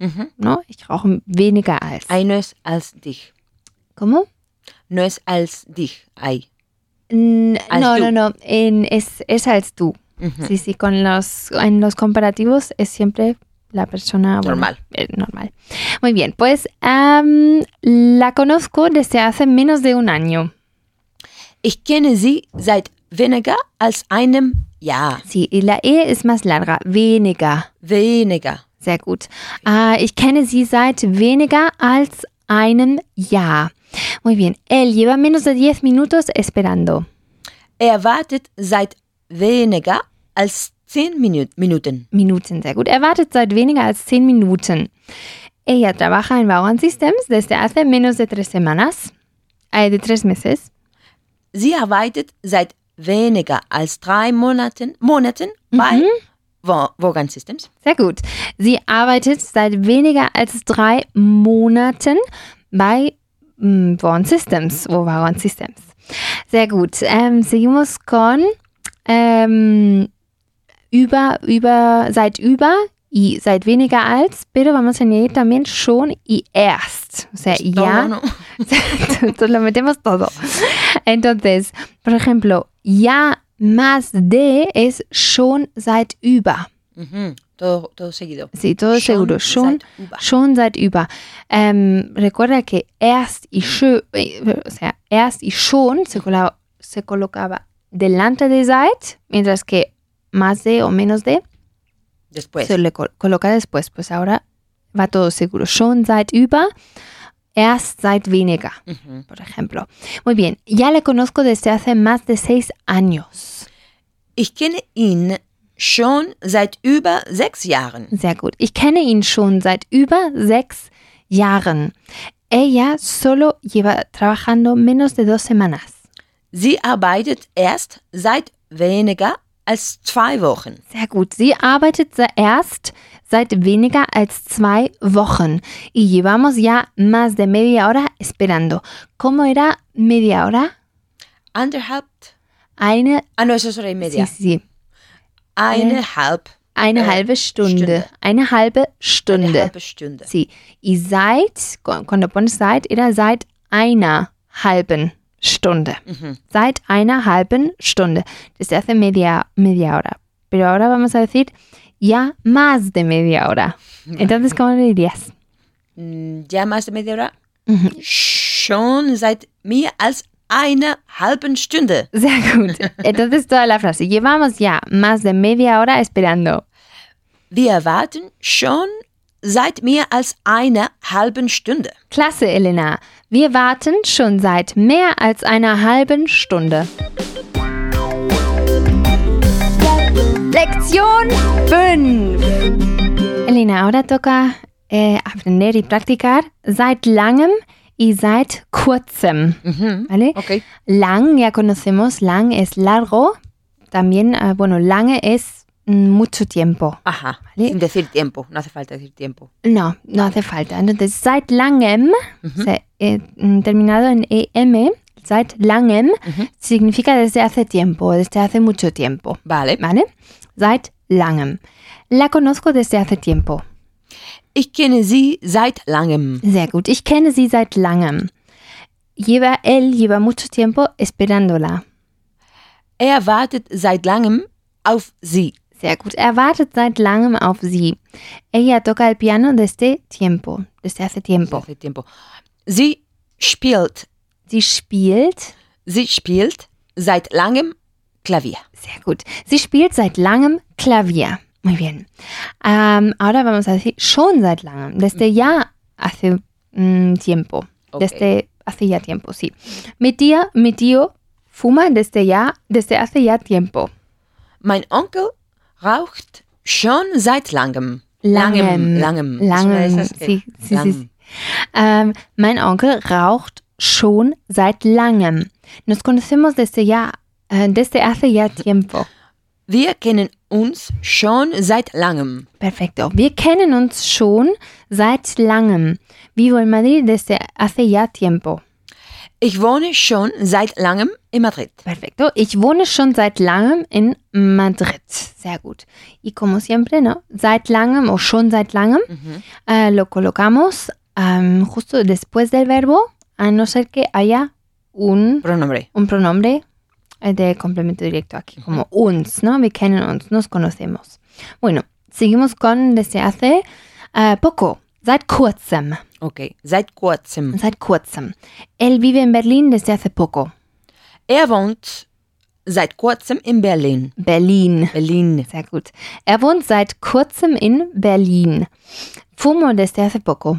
Mhm. ¿no? Ich rauche weniger als. Ei, no es als dich. ¿Cómo? No es als dich. Als no, no, no, en- es, es als tú. Mhm. Sí, sí, con los, en los comparativos es siempre la persona bueno, Normal. eh, normal. Muy bien, pues am, la conozco desde hace menos de un año. Ich kenne sie seit weniger als einem Jahr. Sí, y la E es más larga, weniger. Weniger. Sehr gut. Ah, ich kenne sie seit weniger als einem Jahr. Muy bien, él lleva menos de 10 minutos esperando. Er wartet seit weniger als zehn Minu Minuten. Minuten, sehr gut. Er wartet seit weniger als 10 Minuten. Ella trabaja en Vaughan Systems desde hace menos de tres semanas, eh, de tres meses. Sie arbeitet seit weniger als drei Monaten, Monaten bei Vo- Vaughan Systems. Sehr gut. Sie arbeitet seit weniger als drei Monaten bei mm, Vaughan Systems o Vaughan Systems. Sehr gut. Ähm, seguimos con ähm, über, über, seit über y seit weniger als, pero vamos a añadir también schon y erst. O sea, ya. No, no. Entonces lo metemos todo. Entonces, por ejemplo, ya más de es schon seit über. Mhm. Todo, todo seguido. Sí, todo Schon seguro. Schon, seit über. schon seit über. Ähm, recuerda que erst y schön, o sea, erst y schon se, cola- se colocaba delante de seit, mientras que más de o menos de Después. se le col- coloca después. Pues ahora va todo seguro. Schon seit über, erst seit weniger, Mhm. por ejemplo. Muy bien, ya le conozco desde hace más de seis años. Ich kenne ihn schon seit über sechs Jahren. Sehr gut. Ich kenne ihn schon seit über sechs Jahren. Ella solo lleva trabajando menos de dos semanas. Sie arbeitet erst seit weniger als zwei Wochen. Sehr gut. Sie arbeitet erst seit weniger als zwei Wochen. Y llevamos ya más de media hora esperando. ¿Cómo era media hora? Anderthalb. Eine, Ah, no, eso es hora y media. sí, sí, Eine halb. eine Äh, halbe Stunde. Stunde. Eine halbe Eine Stunde. halbe Stunde. Sí. Y seit, cu- cuando pones seit, era seit einer halben Stunde. Mhm. Seit einer halben Stunde. Desde hace media, media hora. Pero ahora vamos a decir ya más de media hora. Entonces, ¿cómo le dirías? Mm, Ja, más de media hora. Schon seit mehr als einer halben Stunde. Sehr gut. Entonces, toda la frase. Llevamos ya más de media hora esperando. Wir warten schon seit mehr als einer halben Stunde. Klasse, Elena. Wir warten schon seit mehr als einer halben Stunde. Lección 5. Elena, ahora toca eh, aprender y practicar seit langem y seit kurzem. Mhm. ¿Vale? Okay. Lang, ya conocemos, lang es largo. También, ah, bueno, lange es mucho tiempo. Aha. Vale. Sin decir tiempo. No hace falta decir tiempo. No, no hace falta. Entonces, seit langem, o sea, eh, mm, terminado en em, seit langem, Mhm. significa desde hace tiempo, desde hace mucho tiempo. Vale. ¿Vale? Seit langem. La conozco desde hace tiempo. Ich kenne sie seit langem. Sehr gut. Ich kenne sie seit langem. Lleva, él lleva mucho tiempo esperándola. Er wartet seit langem auf sie. Sehr gut. Er wartet seit langem auf sie. Ella toca el piano desde tiempo, desde hace tiempo. Hace tiempo. Sie spielt. Sie spielt Sie spielt seit langem Klavier. Sehr gut. Sie spielt seit langem Klavier. Muy bien. Am, ahora vamos a decir schon seit langem. Desde ya hace mm, tiempo. Ok. Desde hace ya tiempo, sí. Mi tía, mi tío fuma desde ya, desde hace ya tiempo. Mein Onkel raucht schon seit langem. Langem. Langem. Langem. Sí, sí, sí, Langem. sí. Ähm, mein Onkel raucht schon seit langem. Nos conocemos desde ya, äh, desde hace ya tiempo. Wir kennen uns schon seit langem. Perfecto. Wir kennen uns schon seit langem. Vivo en Madrid desde hace ya tiempo. Ich wohne schon seit langem in Madrid. Perfecto. Ich wohne schon seit langem in Madrid. Sehr gut. Y como siempre, ¿no? Seit langem o schon seit langem eh, lo colocamos am, justo después del verbo, a no ser que haya un, Pronombre. un pronombre eh, de complemento directo aquí, como uns, ¿no? Wir kennen uns, nos conocemos. Bueno, seguimos con desde hace eh, poco, seit kurzem. Okay. Seit kurzem. Seit kurzem. Él vive en Berlin desde hace poco. Er wohnt seit kurzem in Berlin. Berlin. Berlin. Sehr gut. Er wohnt seit kurzem in Berlin. Fumo desde hace poco.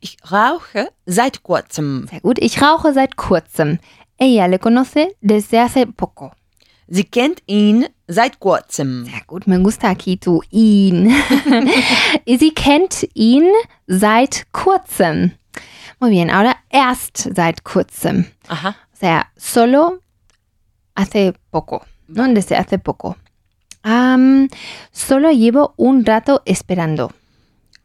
Ich rauche seit kurzem. Sehr gut. Ich rauche seit kurzem. Ella le conoce desde hace poco. Sie kennt ihn seit kurzem. Sehr gut. Me gusta aquí tu ihn. Sie kennt ihn seit kurzem. Muy bien. Ahora erst seit kurzem. Aha. O sea, solo hace poco, ¿no? Desde hace poco. Am, solo llevo un rato esperando.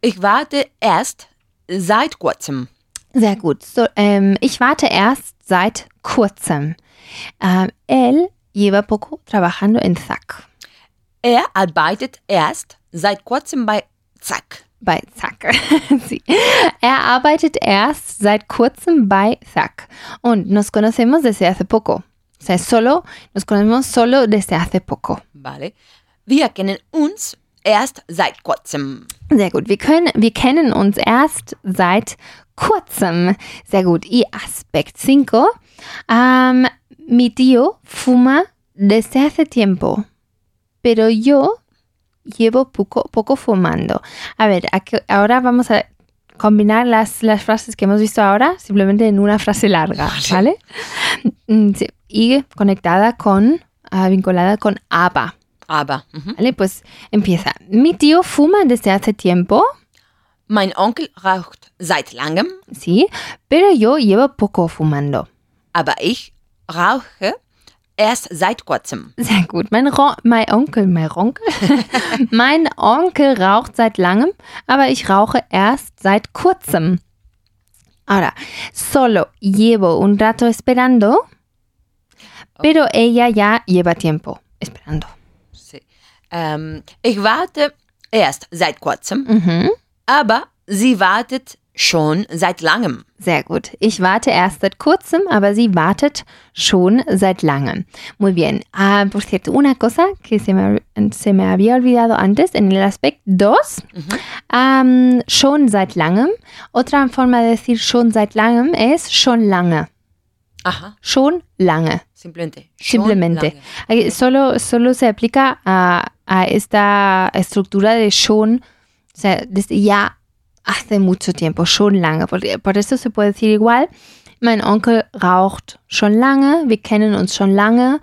Ich warte erst seit kurzem. Sehr gut. So, ähm, ich warte erst seit kurzem. Ähm, él lleva poco trabajando en ZAC. Er arbeitet erst seit kurzem bei Zack. Bei ZAC. Sí. Er arbeitet erst seit kurzem bei ZAC. Und nos conocemos desde hace poco. O sea, solo, nos conocemos solo desde hace poco. Vale. Wir kennen uns erst seit kurzem. Sehr gut. Wir, können, wir kennen uns erst seit kurzem. Sehr gut. Y aspect 5. Um, mi tío fuma desde hace tiempo, pero yo llevo poco, poco fumando. A ver, aquí- ahora vamos a combinar las, las frases que hemos visto ahora simplemente en una frase larga, ¿vale? Mm, sí, Y conectada con, ah, vinculada con. Aber mhm. ¿Vale? Pues empieza. Mi tío fuma desde hace tiempo, mein Onkel raucht seit langem, sí, pero yo llevo poco fumando. aber ich rauche erst seit kurzem. Sehr gut. Mein, Ro mein Onkel, mein Onkel, mein Onkel raucht seit langem, aber ich rauche erst seit kurzem. Ahora, solo llevo un rato esperando, pero ella ya lleva tiempo esperando. Sie- Ähm, ich warte erst seit kurzem, Mhm. aber sie wartet schon seit langem. Sehr gut. Ich warte erst seit kurzem, aber sie wartet schon seit langem. Muy bien. Ah, por cierto, una cosa que se me, se me había olvidado antes en el aspecto 2. Am, schon seit langem. Otra forma de decir schon seit langem es schon lange. Aha, Schon lange. simplemente. schon Simplemente. lange. Solo, solo se aplica a, a esta estructura de schon, o sea, desde ya hace mucho tiempo, schon lange. Por, por eso se puede decir igual, mein Onkel raucht schon lange, wir kennen uns schon lange,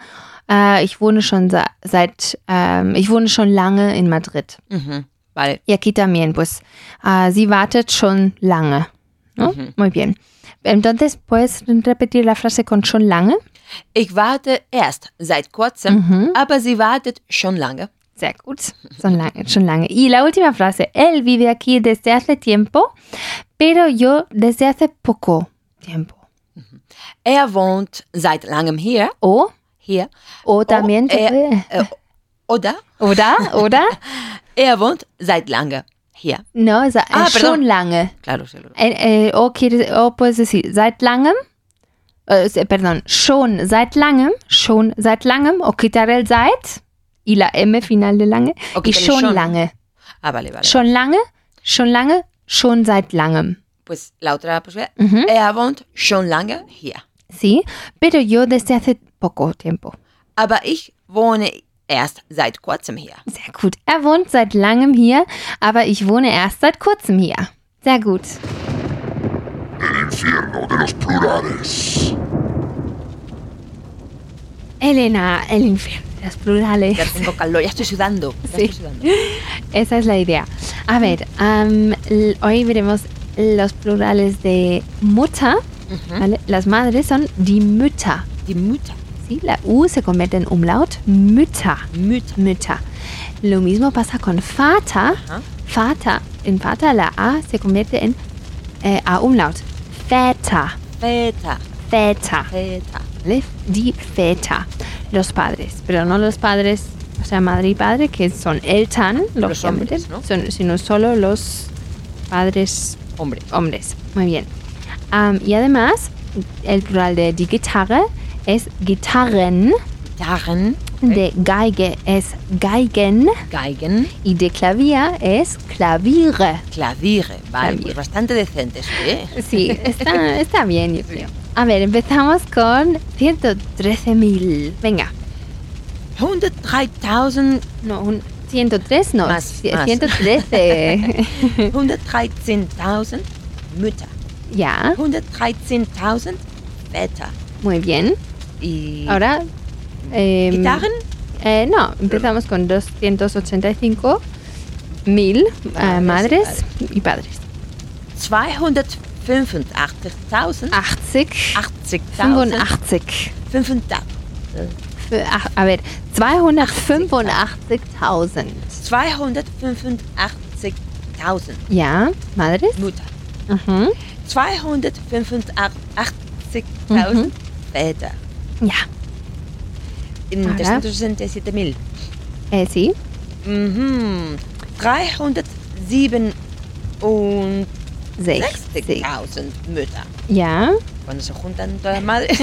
äh, ich wohne schon se- seit, ähm, ich wohne schon lange in Madrid. Mhm. Vale. Y aquí también, pues, äh, sie wartet schon lange. ¿no? Muy bien. Entonces, ¿puedes repetir la frase con schon lange? Ich warte erst seit kurzem, Mhm. aber sie wartet schon lange. Sehr gut, schon lange, schon lange. Y la última frase, él vive aquí desde hace tiempo, pero yo desde hace poco tiempo. Er wohnt seit langem hier, O, hier. o también er, äh, oder Oder, oder? er wohnt seit lange hier. No, es Ah, es perdón. schon lange. Claro, claro. Eh, eh, o, quieres, o puedes decir, seit langem, se- perdón, schon seit langem, schon seit langem, o quitar el seit y la M final de lange, O y schon schon. lange. Ah, vale, vale. Schon lange, schon lange, schon seit langem. Pues la otra posibilidad. Mhm. Er wohnt schon lange hier. Sí, pero yo desde hace poco tiempo. Aber ich wohne erst seit kurzem hier. Sehr gut. Er wohnt seit langem hier, aber ich wohne erst seit kurzem hier. Sehr gut. El infierno de los plurales. Elena, el infierno, los plurales. Ya tengo calor, ya estoy sudando. ya Sí. estoy sudando. Esa es la idea. A ver, l- hoy veremos los plurales de Mutter. ¿vale? Las madres son die Mütter. Die Mutter. ¿sí? La U se convierte en umlaut. Mütter. Mütter. Mütter. Lo mismo pasa con Vater. Ajá. Vater. En Vater la A se convierte en eh, A umlaut. Väter. Väter. Väter. Väter. Die Väter. Los padres. Pero no los padres, o sea, madre y padre, que son Eltern, lógicamente, hombres, ¿no? son- sino solo los padres Hombre. hombres. Muy bien. Y además, el plural de die Gitarre es Gitarren, Gitarren. de Geige es Geigen Geigen. y de Klavier es Klaviere. Klaviere. Vale, Clavier. pues bastante decentes, ¿eh? Sí, está, está bien, yo creo. A ver, empezamos con 113.000. Venga. 103.000, No, un 103, no. Más, ci- más. 113. 113.000 Mütter. ya, 113.000 Väter. muy bien. Y Ahora. Gitarren. eh, no, empezamos con 285 mil eh, Madres y madres y padres. 285.000. 80, 80.000. 85. 85. Für, ach, a ver, 285.000. 285.000 Ja, madres. Mutter. Mhm. 285.000 Väter. Ja, In Ahora. 367.000. eh, sí. Mhm. 367.000 60. Mütter. Ja, Cuando se juntan todas las madres.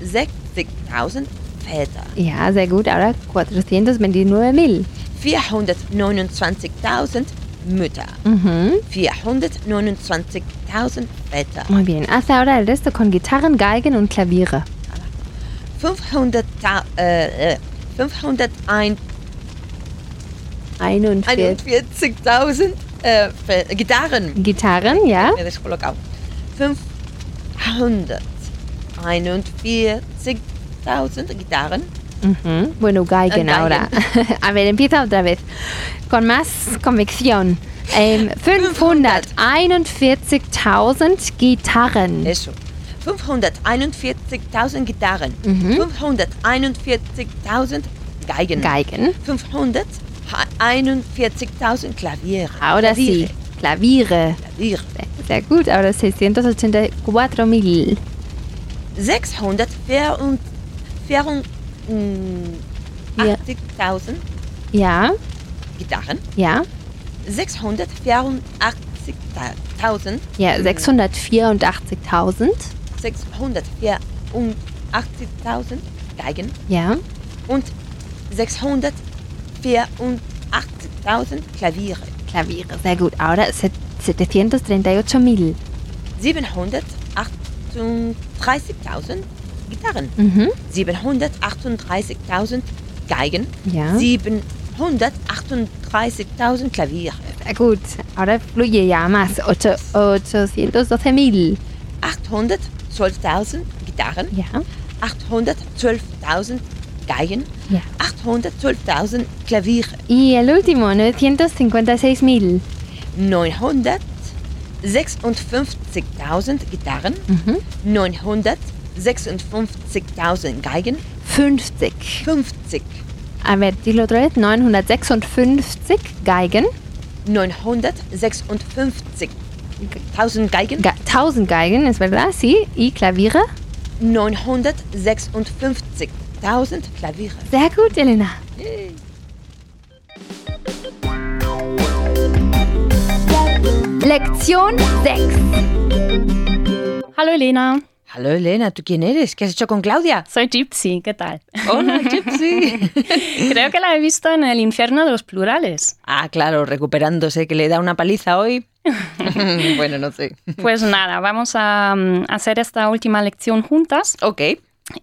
367.000 Väter. ja, sehr gut. Ahora 429.000. 429.000 Mütter. Mhm. 429.000 Väter. Muy bien. Haz ahora el resto con Gitarren, Geigen und Klaviere. 500, äh, äh, 501 41 41.000 äh, Gitarren. Gitarren, ja. Me he descolocado. 541.000 Gitarren. Ujú. Bueno, Geigen Geigen. ahora. A ver, empieza otra vez. Con más convicción. Ähm, 541.000 Gitarren. Eso. 541.000 Gitarren. Mhm. 541.000 Geigen. Geigen. 541.000 Klaviere. Ahora sí. Klaviere. Klaviere. Sehr gut. Ahora 684.000. 684.000 Ja, Gitarren. ja. 684.000 Ja, 684.000. 684.000 Geigen Ja. und 684.000 Klaviere. Klaviere. Sehr gut. Ahora se- 738.000. 738.000 Gitarren. Mhm. 738.000 Geigen. Ja. 738.000 Klaviere. Sehr gut. Ahora fluye ya más. Ocho- 812.000. 812.000 Gitarren. Ja. 812.000 Geigen. Ja. 812.000 Klaviere. Y el último, 956.000. 956.000 Gitarren. Mhm. 956.000 Geigen. 50. 50. A ver, dilo otra vez. 956 Geigen. 956.000 Geigen. Ga 1000 Geigen, es verdad, sí. Y Klaviere. 956.000 Klaviere. Sehr gut, Elena. Lección 6. Hallo Elena, Hallo Elena, ¿tú quién eres? ¿Qué has hecho con Claudia? soy Gypsy, ¿qué tal? Hola, Gypsy. Creo que la he visto en el infierno de los plurales. ah, claro, recuperándose, que le da una paliza hoy. bueno, no sé. Pues nada, vamos a mm, hacer esta última lección juntas Ok.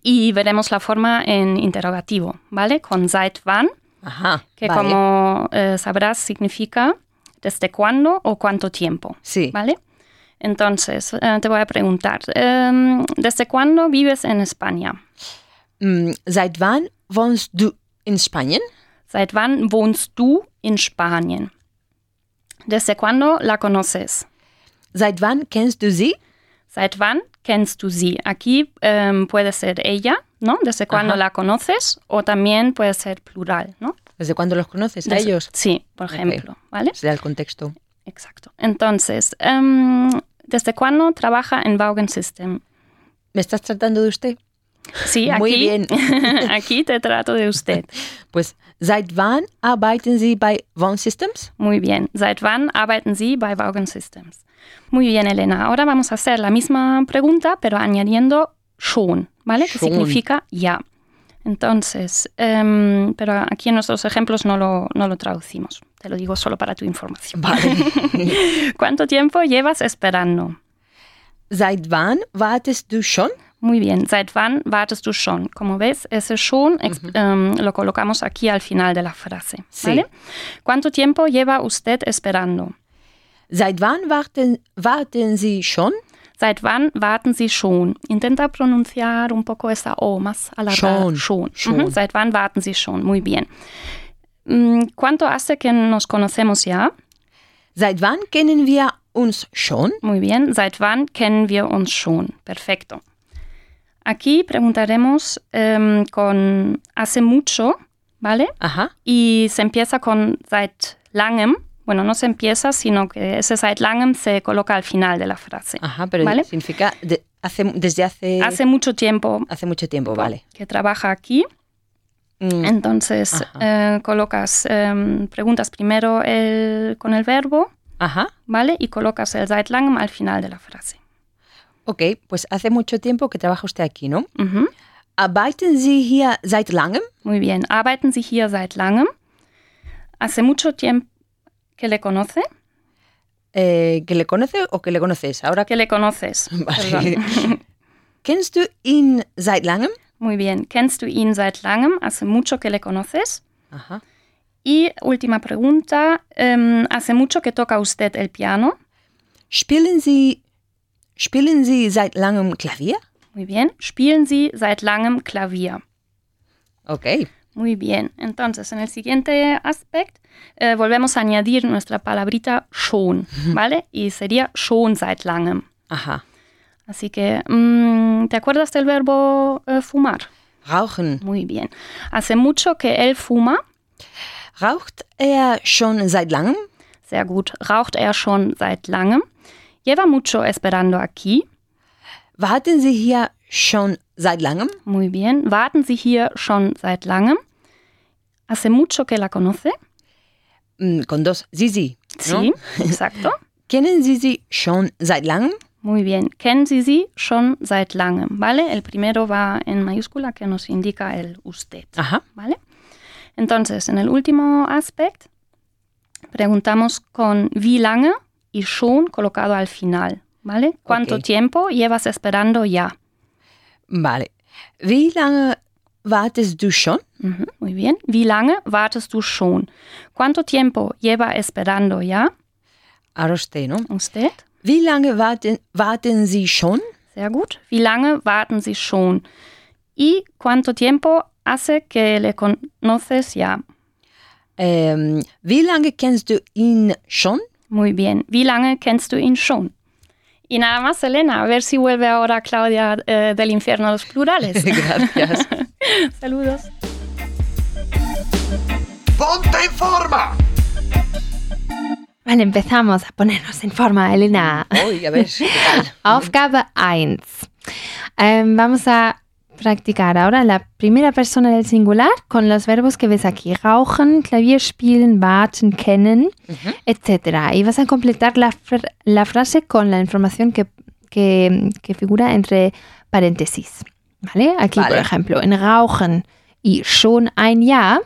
Y veremos la forma en interrogativo, ¿vale? Con seit wann, Ajá. que vale. como eh, sabrás significa desde cuándo o cuánto tiempo, Sí. ¿vale? Entonces, eh, te voy a preguntar, em, ¿desde cuándo vives en España? Mm, seit wann wohnst du in Spanien? ¿Seit wann wohnst du in Spanien? ¿Desde cuándo la conoces? Seit wann kennst du sie? ¿Seit wann kennst du sie? Aquí em, puede ser ella, ¿no? ¿Desde cuándo Ajá. la conoces? O también puede ser plural, ¿no? ¿Desde cuándo los conoces a Desde- ellos? Sí, por ejemplo, ¿vale? Será el contexto. Exacto. Entonces, em, ¿desde cuándo trabaja en Vaughan System? ¿Me estás tratando de usted? Sí, aquí, Muy bien. aquí te trato de usted. Pues, seit wann arbeiten Sie bei Vaughan Systems? Muy bien. ¿Seit wann arbeiten Sie bei Vaughan Systems? Muy bien, Elena. Ahora vamos a hacer la misma pregunta, pero añadiendo schon, ¿vale? Que significa ya. Entonces, em, pero aquí en nuestros ejemplos no lo, no lo traducimos. Te lo digo solo para tu información. Vale. ¿Cuánto tiempo llevas esperando? seit wann wartest du schon? Muy bien. ¿Seit wann wartest du schon? Como ves, ese schon em, lo colocamos aquí al final de la frase. ¿Cuánto tiempo lleva usted esperando? Seit wann warten, warten Sie schon? ¿Seit wann warten Sie schon? Intenta pronunciar un poco esa O más alargada. Schon, Schon. schon. Ujú, ¿Seit wann warten Sie schon? Muy bien. Mm, ¿Cuánto hace que nos conocemos ya? Seit wann kennen wir uns schon? Muy bien. ¿Seit wann kennen wir uns schon? Perfecto. Aquí preguntaremos em, con hace mucho, ¿vale? Ajá. Y se empieza con seit langem. Bueno, no se empieza, sino que ese seit langem se coloca al final de la frase. Ajá, pero ¿Vale? significa de- hace, desde hace, Hace mucho tiempo hace mucho tiempo, vale. que trabaja aquí. Mm, Entonces, eh, colocas, em, preguntas primero el- con el verbo, Ajá. ¿vale? Y colocas el seit langem al final de la frase. Ok, pues hace mucho tiempo que trabaja usted aquí, ¿no? Ujú, Arbeiten Sie hier seit langem? Muy bien. ¿Arbeiten Sie hier seit langem? ¿Hace mucho tiempo que le conoce? Eh, ¿Que le conoce o que le conoces? Ahora Que le conoces. Vale. ¿Kennst du ihn seit langem? Muy bien. ¿Kennst du ihn seit langem? ¿Hace mucho que le conoces? Ajá. Y última pregunta. em, ¿Hace mucho que toca usted el piano? Spielen Sie, spielen Sie seit langem Klavier? Muy bien. ¿Spielen Sie seit langem Klavier? Ok. Muy bien. Entonces, en el siguiente aspecto, eh, volvemos a añadir nuestra palabrita schon, ¿vale? Y sería schon seit langem. Ajá. Así que, mm, ¿te acuerdas del verbo eh, fumar? Rauchen. Muy bien. Hace mucho que él fuma. Raucht er schon seit langem? Sehr gut. Raucht er schon seit langem. Lleva mucho esperando aquí. Warten Sie hier schon seit langem? Muy bien. Warten Sie hier schon seit langem. Hace mucho que la conoce. Mm, Con dos. Sie. ¿no? Sí, exacto. Kennen Sie sie schon seit langem? Muy bien. Kennen Sie sie schon seit langem, ¿vale? El primero va en mayúscula que nos indica el usted, Ajá. ¿vale? Entonces, en el último aspecto, preguntamos con wie lange y schon colocado al final, ¿vale? ¿Cuánto tiempo llevas esperando ya? Vale. Wie lange wartest du schon? Ujú, muy bien. Wie lange wartest du schon? ¿Cuánto tiempo lleva esperando ya Ahora usted, ¿no? usted? Wie lange warten, warten Sie schon? Sehr gut. Wie lange warten Sie schon? ¿Y cuánto tiempo hace que le conoces ya? Ähm, wie lange kennst du ihn schon? Muy bien. Wie lange kennst du ihn schon? Y nada más, Elena, a ver si vuelve ahora Claudia eh, del infierno a los plurales. Gracias. Saludos. ¡Ponte en forma! Vale, empezamos a ponernos en forma, Elena. Uy, a ver. Aufgabe 1. Ähm, vamos a practicar ahora la primera persona del singular con los verbos que ves aquí. Rauchen, Klavier spielen, warten, kennen, etc. Y vas a completar la, fr- la frase con la información que, que- que figura entre paréntesis. ¿Vale? Aquí, por ejemplo, en Rauchen y schon ein Jahr.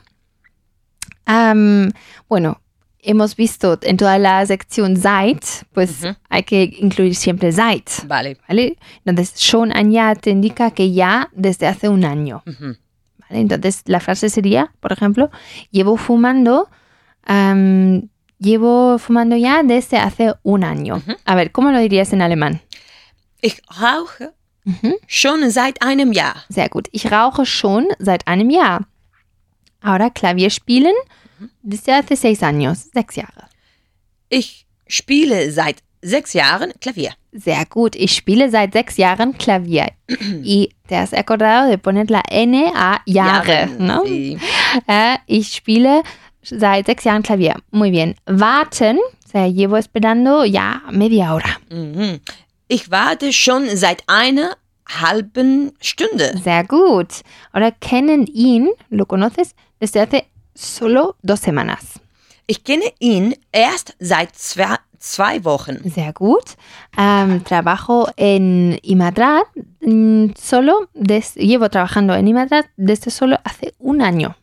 Bueno, hemos visto en toda la sección seit, pues hay que incluir siempre seit. Vale. ¿Vale? Entonces, schon ein Jahr te indica que ya desde hace un año. Ujú. ¿Vale? Entonces, la frase sería, por ejemplo, llevo fumando, am, llevo fumando ya desde hace un año. A ver, ¿cómo lo dirías en alemán? Ich rauche schon seit einem Jahr. Sehr gut. Ich rauche schon seit einem Jahr. Ahora, Klavier spielen desde hace seis años, sechs Jahre. Ich spiele seit sechs Jahren Klavier. Sehr gut. Ich spiele seit sechs Jahren Klavier. y te has acordado de poner la N a Jahre, ¿no? Sí. Äh, ich spiele seit sechs Jahren Klavier. Muy bien. Warten. O sea, llevo esperando ya media hora. Mhm. Ich warte schon seit einer halben Stunde. Sehr gut. Ahora kennen ihn, lo conoces, desde hace solo dos semanas. Ich kenne ihn erst seit zwei, zwei Wochen. Sehr gut. Ähm, trabajo en Imadrat mm, solo, des, llevo trabajando en Imadrat desde solo hace un año.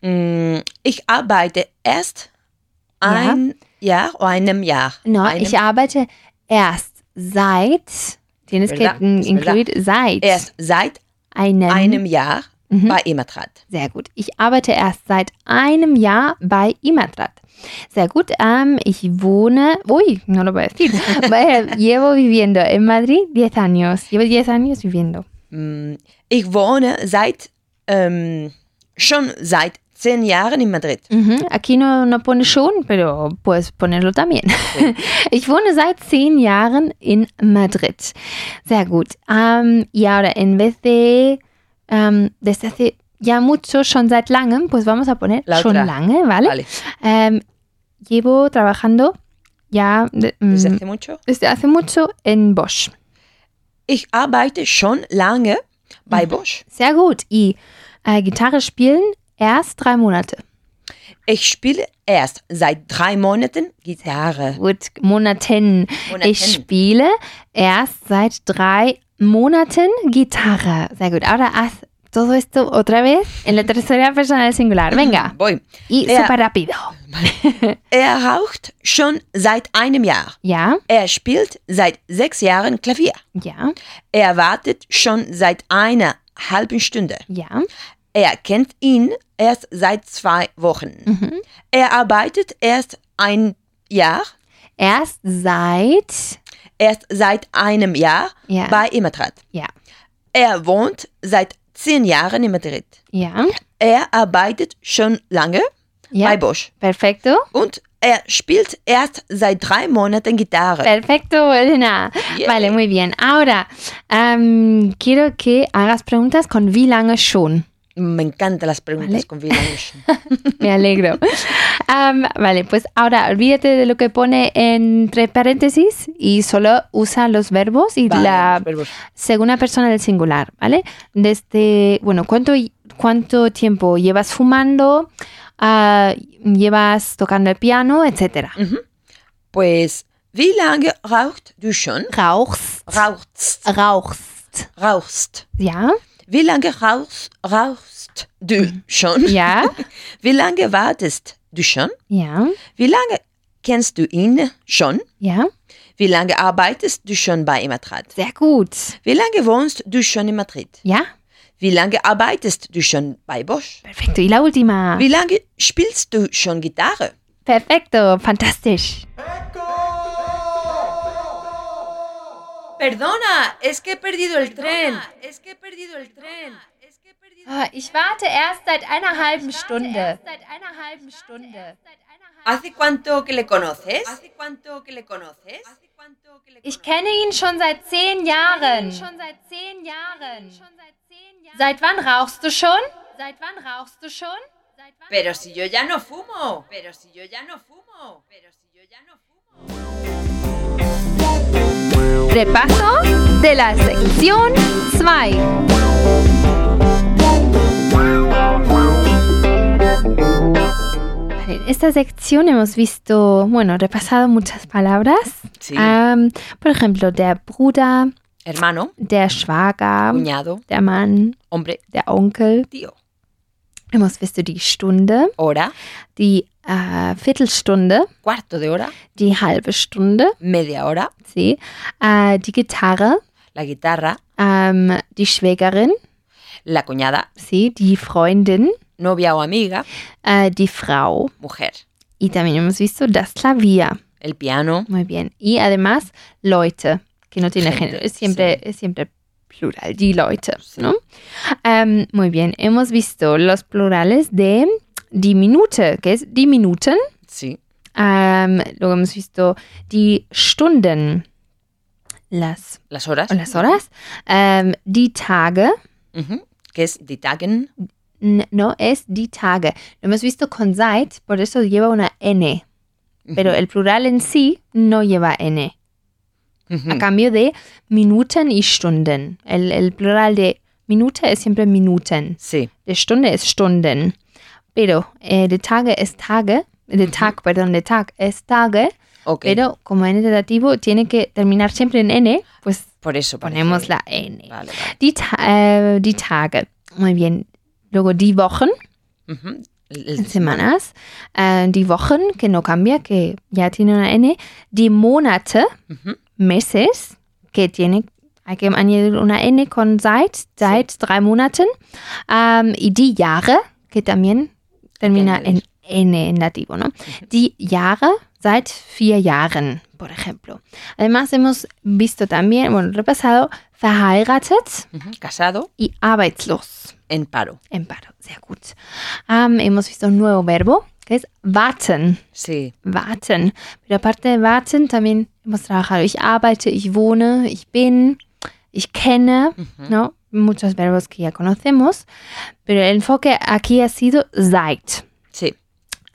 Mm, Ich arbeite erst ein Jahr oder einem Jahr. No, einem, ich arbeite erst seit, tienes que seit erst seit einem, einem Jahr Mhm. bei Imatrat. Sehr gut. Ich arbeite erst seit einem Jahr bei Imatrat. Sehr gut. Ähm, ich wohne, uy, no lo voy a decir. Llevo viviendo en Madrid 10 años. Llevo 10 años viviendo. Mm, Ich wohne seit ähm, schon seit zehn Jahren in Madrid. Ujú, Aquí no, no pone schon, pero puedes ponerlo también. Ich wohne seit zehn Jahren in Madrid. Sehr gut. Ähm, y ahora, en vez de ähm, desde hace ya mucho, schon seit langem, pues vamos a poner La schon lange, ¿vale? Vale. Ähm, llevo trabajando ya de- Desde mm, hace mucho. desde hace mucho en Bosch. Ich arbeite schon lange bei Bosch. Sehr gut. Y äh, Gitarre spielen erst drei Monate. Ich spiele erst seit drei Monaten Gitarre. Gut, Monaten. Monaten. Ich spiele erst seit drei Monaten Gitarre. Sehr gut. Ahora haz todo esto otra vez en la tercera persona del singular. Venga. Voy. Y Ja. súper rápido. Er raucht schon seit einem Jahr. Ja, Er spielt seit sechs Jahren Klavier. ja, Er wartet schon seit einer halben Stunde. ja. Er kennt ihn erst seit zwei Wochen. Mhm. Er arbeitet erst ein Jahr, Erst seit. Erst seit einem Jahr Ja. bei Imatrat. Ja, Er wohnt seit zehn Jahren in Madrid. ja, Er arbeitet schon lange ja. bei Bosch. Perfecto. Und er spielt erst seit drei Monaten Gitarre. Perfecto, Elena. Yay. Vale, muy bien. Ahora, ähm, quiero que hagas preguntas con wie lange schon. Me encantan las preguntas Vale. con Vilange. Me alegro. Vale, pues ahora olvídate de lo que pone entre paréntesis y solo usa los verbos y Vale, la verbos. segunda persona del singular, ¿vale? Desde, bueno, ¿cuánto, cuánto tiempo llevas fumando? Ah, ¿Llevas tocando el piano? Etcétera. Pues, wie lange raucht du schon? Rauchst. Rauchst. Rauchst. Rauchst. Ja? Wie lange rauchst, rauchst du schon? Ja? Wie lange wartest du schon? Ja? Wie lange kennst du ihn schon? Ja? Wie lange arbeitest du schon bei Imatrat? Sehr gut. Wie lange wohnst du schon in Madrid? Ja? Wie lange arbeitest du schon bei Bosch? Perfecto. Y la última. Wie lange spielst du schon Gitarre? Perfecto. Fantastisch. Perdona, es que he perdido el tren. Es que he perdido el tren. Ah, Ich warte erst seit einer halben Stunde. Seit einer halben Stunde. ¿Hace cuánto que le conoces? ¿Hace cuánto que le conoces? Ich kenne ihn. Schon seit zehn Jahren. Seit wann rauchst du schon? Seit wann rauchst du schon? Pero si yo ya no fumo. Pero si yo ya no fumo. Pero si yo ya no fumo. Repaso de la sección 2. Vale, En esta sección hemos visto, bueno, repasado muchas palabras. Sí. Por ejemplo, der Bruder, Hermano, der Schwager, cuñado, der Mann, hombre, der Onkel. tío. Hemos visto die Stunde, Hora, die äh, Viertelstunde, cuarto de hora, die halbe Stunde, media hora, sie, äh, die Gitarre, la guitarra, ähm, die Schwägerin, la cuñada, sie, die Freundin, novia o amiga, äh, die Frau. Mujer, y también hemos visto das Klavier. el piano, Muy bien. Y además, Leute, que no tiene Gente, género, es siempre, es siempre plural, die Leute, ¿no? Ähm, muy bien, hemos visto los plurales de die Minute, que es die Minuten. sí, luego hemos visto die Stunden, las, las horas, las horas. Die Tage, ujú, que es die Tagen, no es die Tage. Lo hemos visto con seit, por eso lleva una N. Pero el plural en sí no lleva N. A cambio de Minuten y Stunden. El, el plural de Minute es siempre Minuten. sí, De Stunde es Stunden. Pero eh, de Tage es Tage. De Tag, perdón, de Tag es Tage. ok, Pero como en el dativo tiene que terminar siempre en N, pues por eso ponemos la N. Vale, vale. Die, Ta äh, die Tage. Muy bien. Luego die Wochen, el- el- semanas. Äh, die Wochen, que no cambia, que ya tiene una N. Die Monate, ujú, meses, que tiene, hay que añadir una N con seit, seit drei Monaten. Ähm, y die Jahre, que también termina en. N en nativo, ¿no? Die Jahre seit vier Jahren, por ejemplo. Además, hemos visto también, bueno, repasado, verheiratet ujú, casado, y arbeitslos. en paro, En paro, sehr gut. Ähm, hemos visto un nuevo verbo, que es warten. sí, warten. Pero aparte de warten, también hemos trabajado. Ich arbeite, ich wohne, ich bin, ich kenne, ¿no? Muchos verbos que ya conocemos. Pero el enfoque aquí ha sido seit. sí,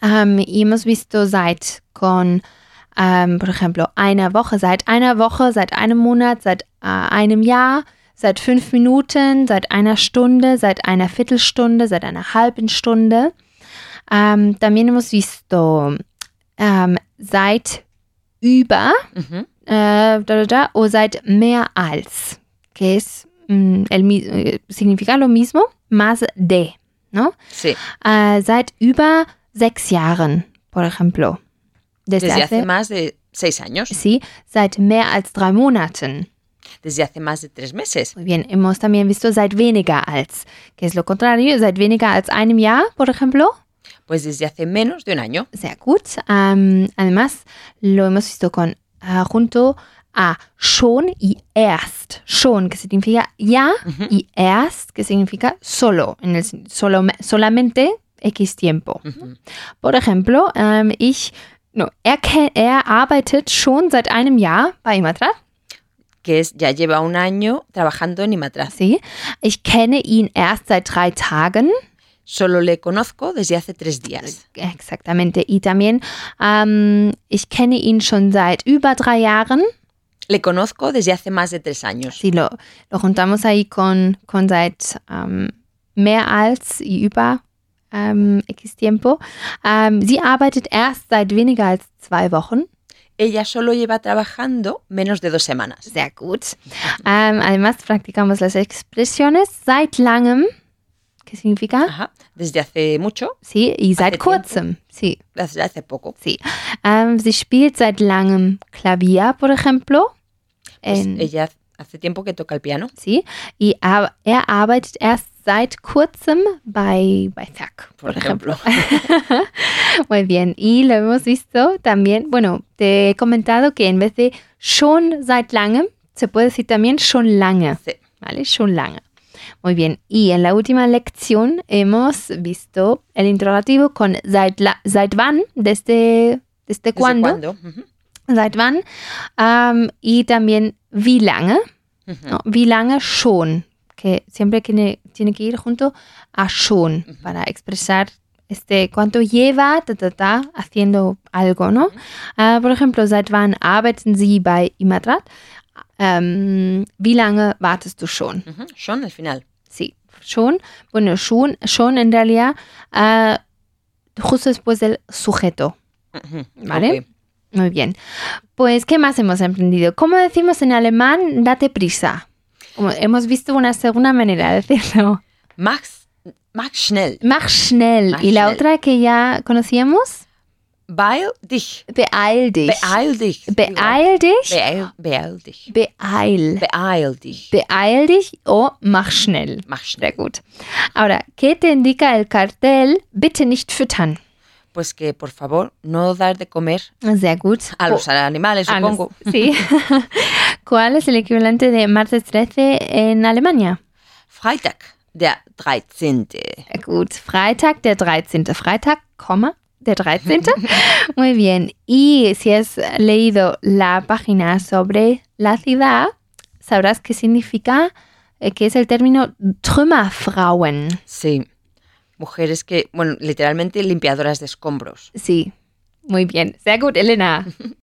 Ähm, y hemos visto seit con, ähm, por ejemplo, einer Woche, seit einer Woche, seit einem Monat, seit äh, einem Jahr, seit fünf Minuten, seit einer Stunde, seit einer Viertelstunde, seit einer halben Stunde. Ähm, también hemos visto seit über ujú, äh, da, da, da, o seit mehr als, que es mm, el, eh, significa lo mismo, más de, ¿no? sí, Äh, seit über sechs Jahren, por ejemplo. Desde, desde hace, hace más de seis años, sí, seit mehr als drei Monaten. desde hace más de tres meses, Muy bien, hemos también visto seit weniger als, que es lo contrario, seit weniger als einem Jahr, por ejemplo. pues desde hace menos de un año, Sehr gut. Ähm, además, lo hemos visto con ah, junto a schon y erst. Schon, que significa ya, y erst, que significa solo, en el, solo, solamente X tiempo. Por ejemplo, ähm, ich, no, er, er arbeitet schon seit einem Jahr bei Imatra. que es ya lleva un año trabajando en Imatraz. Sí. Ich kenne ihn erst seit drei Tagen. Solo le conozco desde hace tres días. Exactamente. Y también, ähm, ich kenne ihn schon seit über drei Jahren. Le conozco desde hace más de tres años. Si lo, lo juntamos ahí con, con seit ähm, mehr als y über ähm, X tiempo. Ähm, sie arbeitet erst seit weniger als zwei Wochen. Ella solo lleva trabajando menos de dos semanas. Sehr gut. Ähm, además, practicamos las expresiones seit langem, que significa, Ajá. Desde hace mucho, sí, y seit tiempo. kurzem, sí, desde hace poco. sí. Ähm, sie spielt seit langem Klavier, por ejemplo. Pues En- ella hace tiempo que toca el piano. Sí, y ar- er arbeitet erst seit kurzem bei, bei Zack, por, Por ejemplo. ejemplo. Muy bien, y lo hemos visto también, bueno, te he comentado que en vez de schon seit langem, se puede decir también schon lange, Sí. ¿vale? Schon lange. Muy bien, y en la última lección hemos visto el interrogativo con seit, la- seit wann, desde, desde ¿Desde cuándo, cuándo? Seit wann, am, y también wie lange, ujú. ¿no? Wie lange schon, que siempre tiene, tiene que ir junto a schon para expresar este cuánto lleva ta, ta, ta, haciendo algo, ¿no? Ah, por ejemplo, seit wann arbeiten Sie bei Imatrat? Ähm, wie lange wartest du schon? Ujú, Son al final. Sí, schon. Bueno, schon, schon en realidad ah, justo después del sujeto. Ujú, Vale. ok. Muy bien. Pues, ¿qué más hemos aprendido? ¿Cómo decimos en alemán, date prisa? Como hemos visto una segunda manera de decirlo. Max, Max schnell. Mach schnell. Mach y la otra que ya conocíamos, Beeil dich. Beeil dich. Beeil dich. Beeil dich. Beeil, beeil dich. Beeil. Beeil dich. Beeil dich o mach schnell. Mach Sehr schnell. gut. Ahora, ¿qué te indica el cartel? Bitte nicht füttern. Pues que, por favor, no dar de comer Sehr gut. a los animales, supongo. los- Sí. ¿Cuál es el equivalente de martes 13 en Alemania? Freitag, der 13. Sehr Gut. Freitag, der 13. Freitag, Komma, der 13. Muy bien. Y si has leído la página sobre la ciudad, sabrás qué significa, eh, que es el término Trümmerfrauen. Sí. Mujeres que, bueno, literalmente limpiadoras de escombros. Sí. Muy bien. Sehr gut, Elena.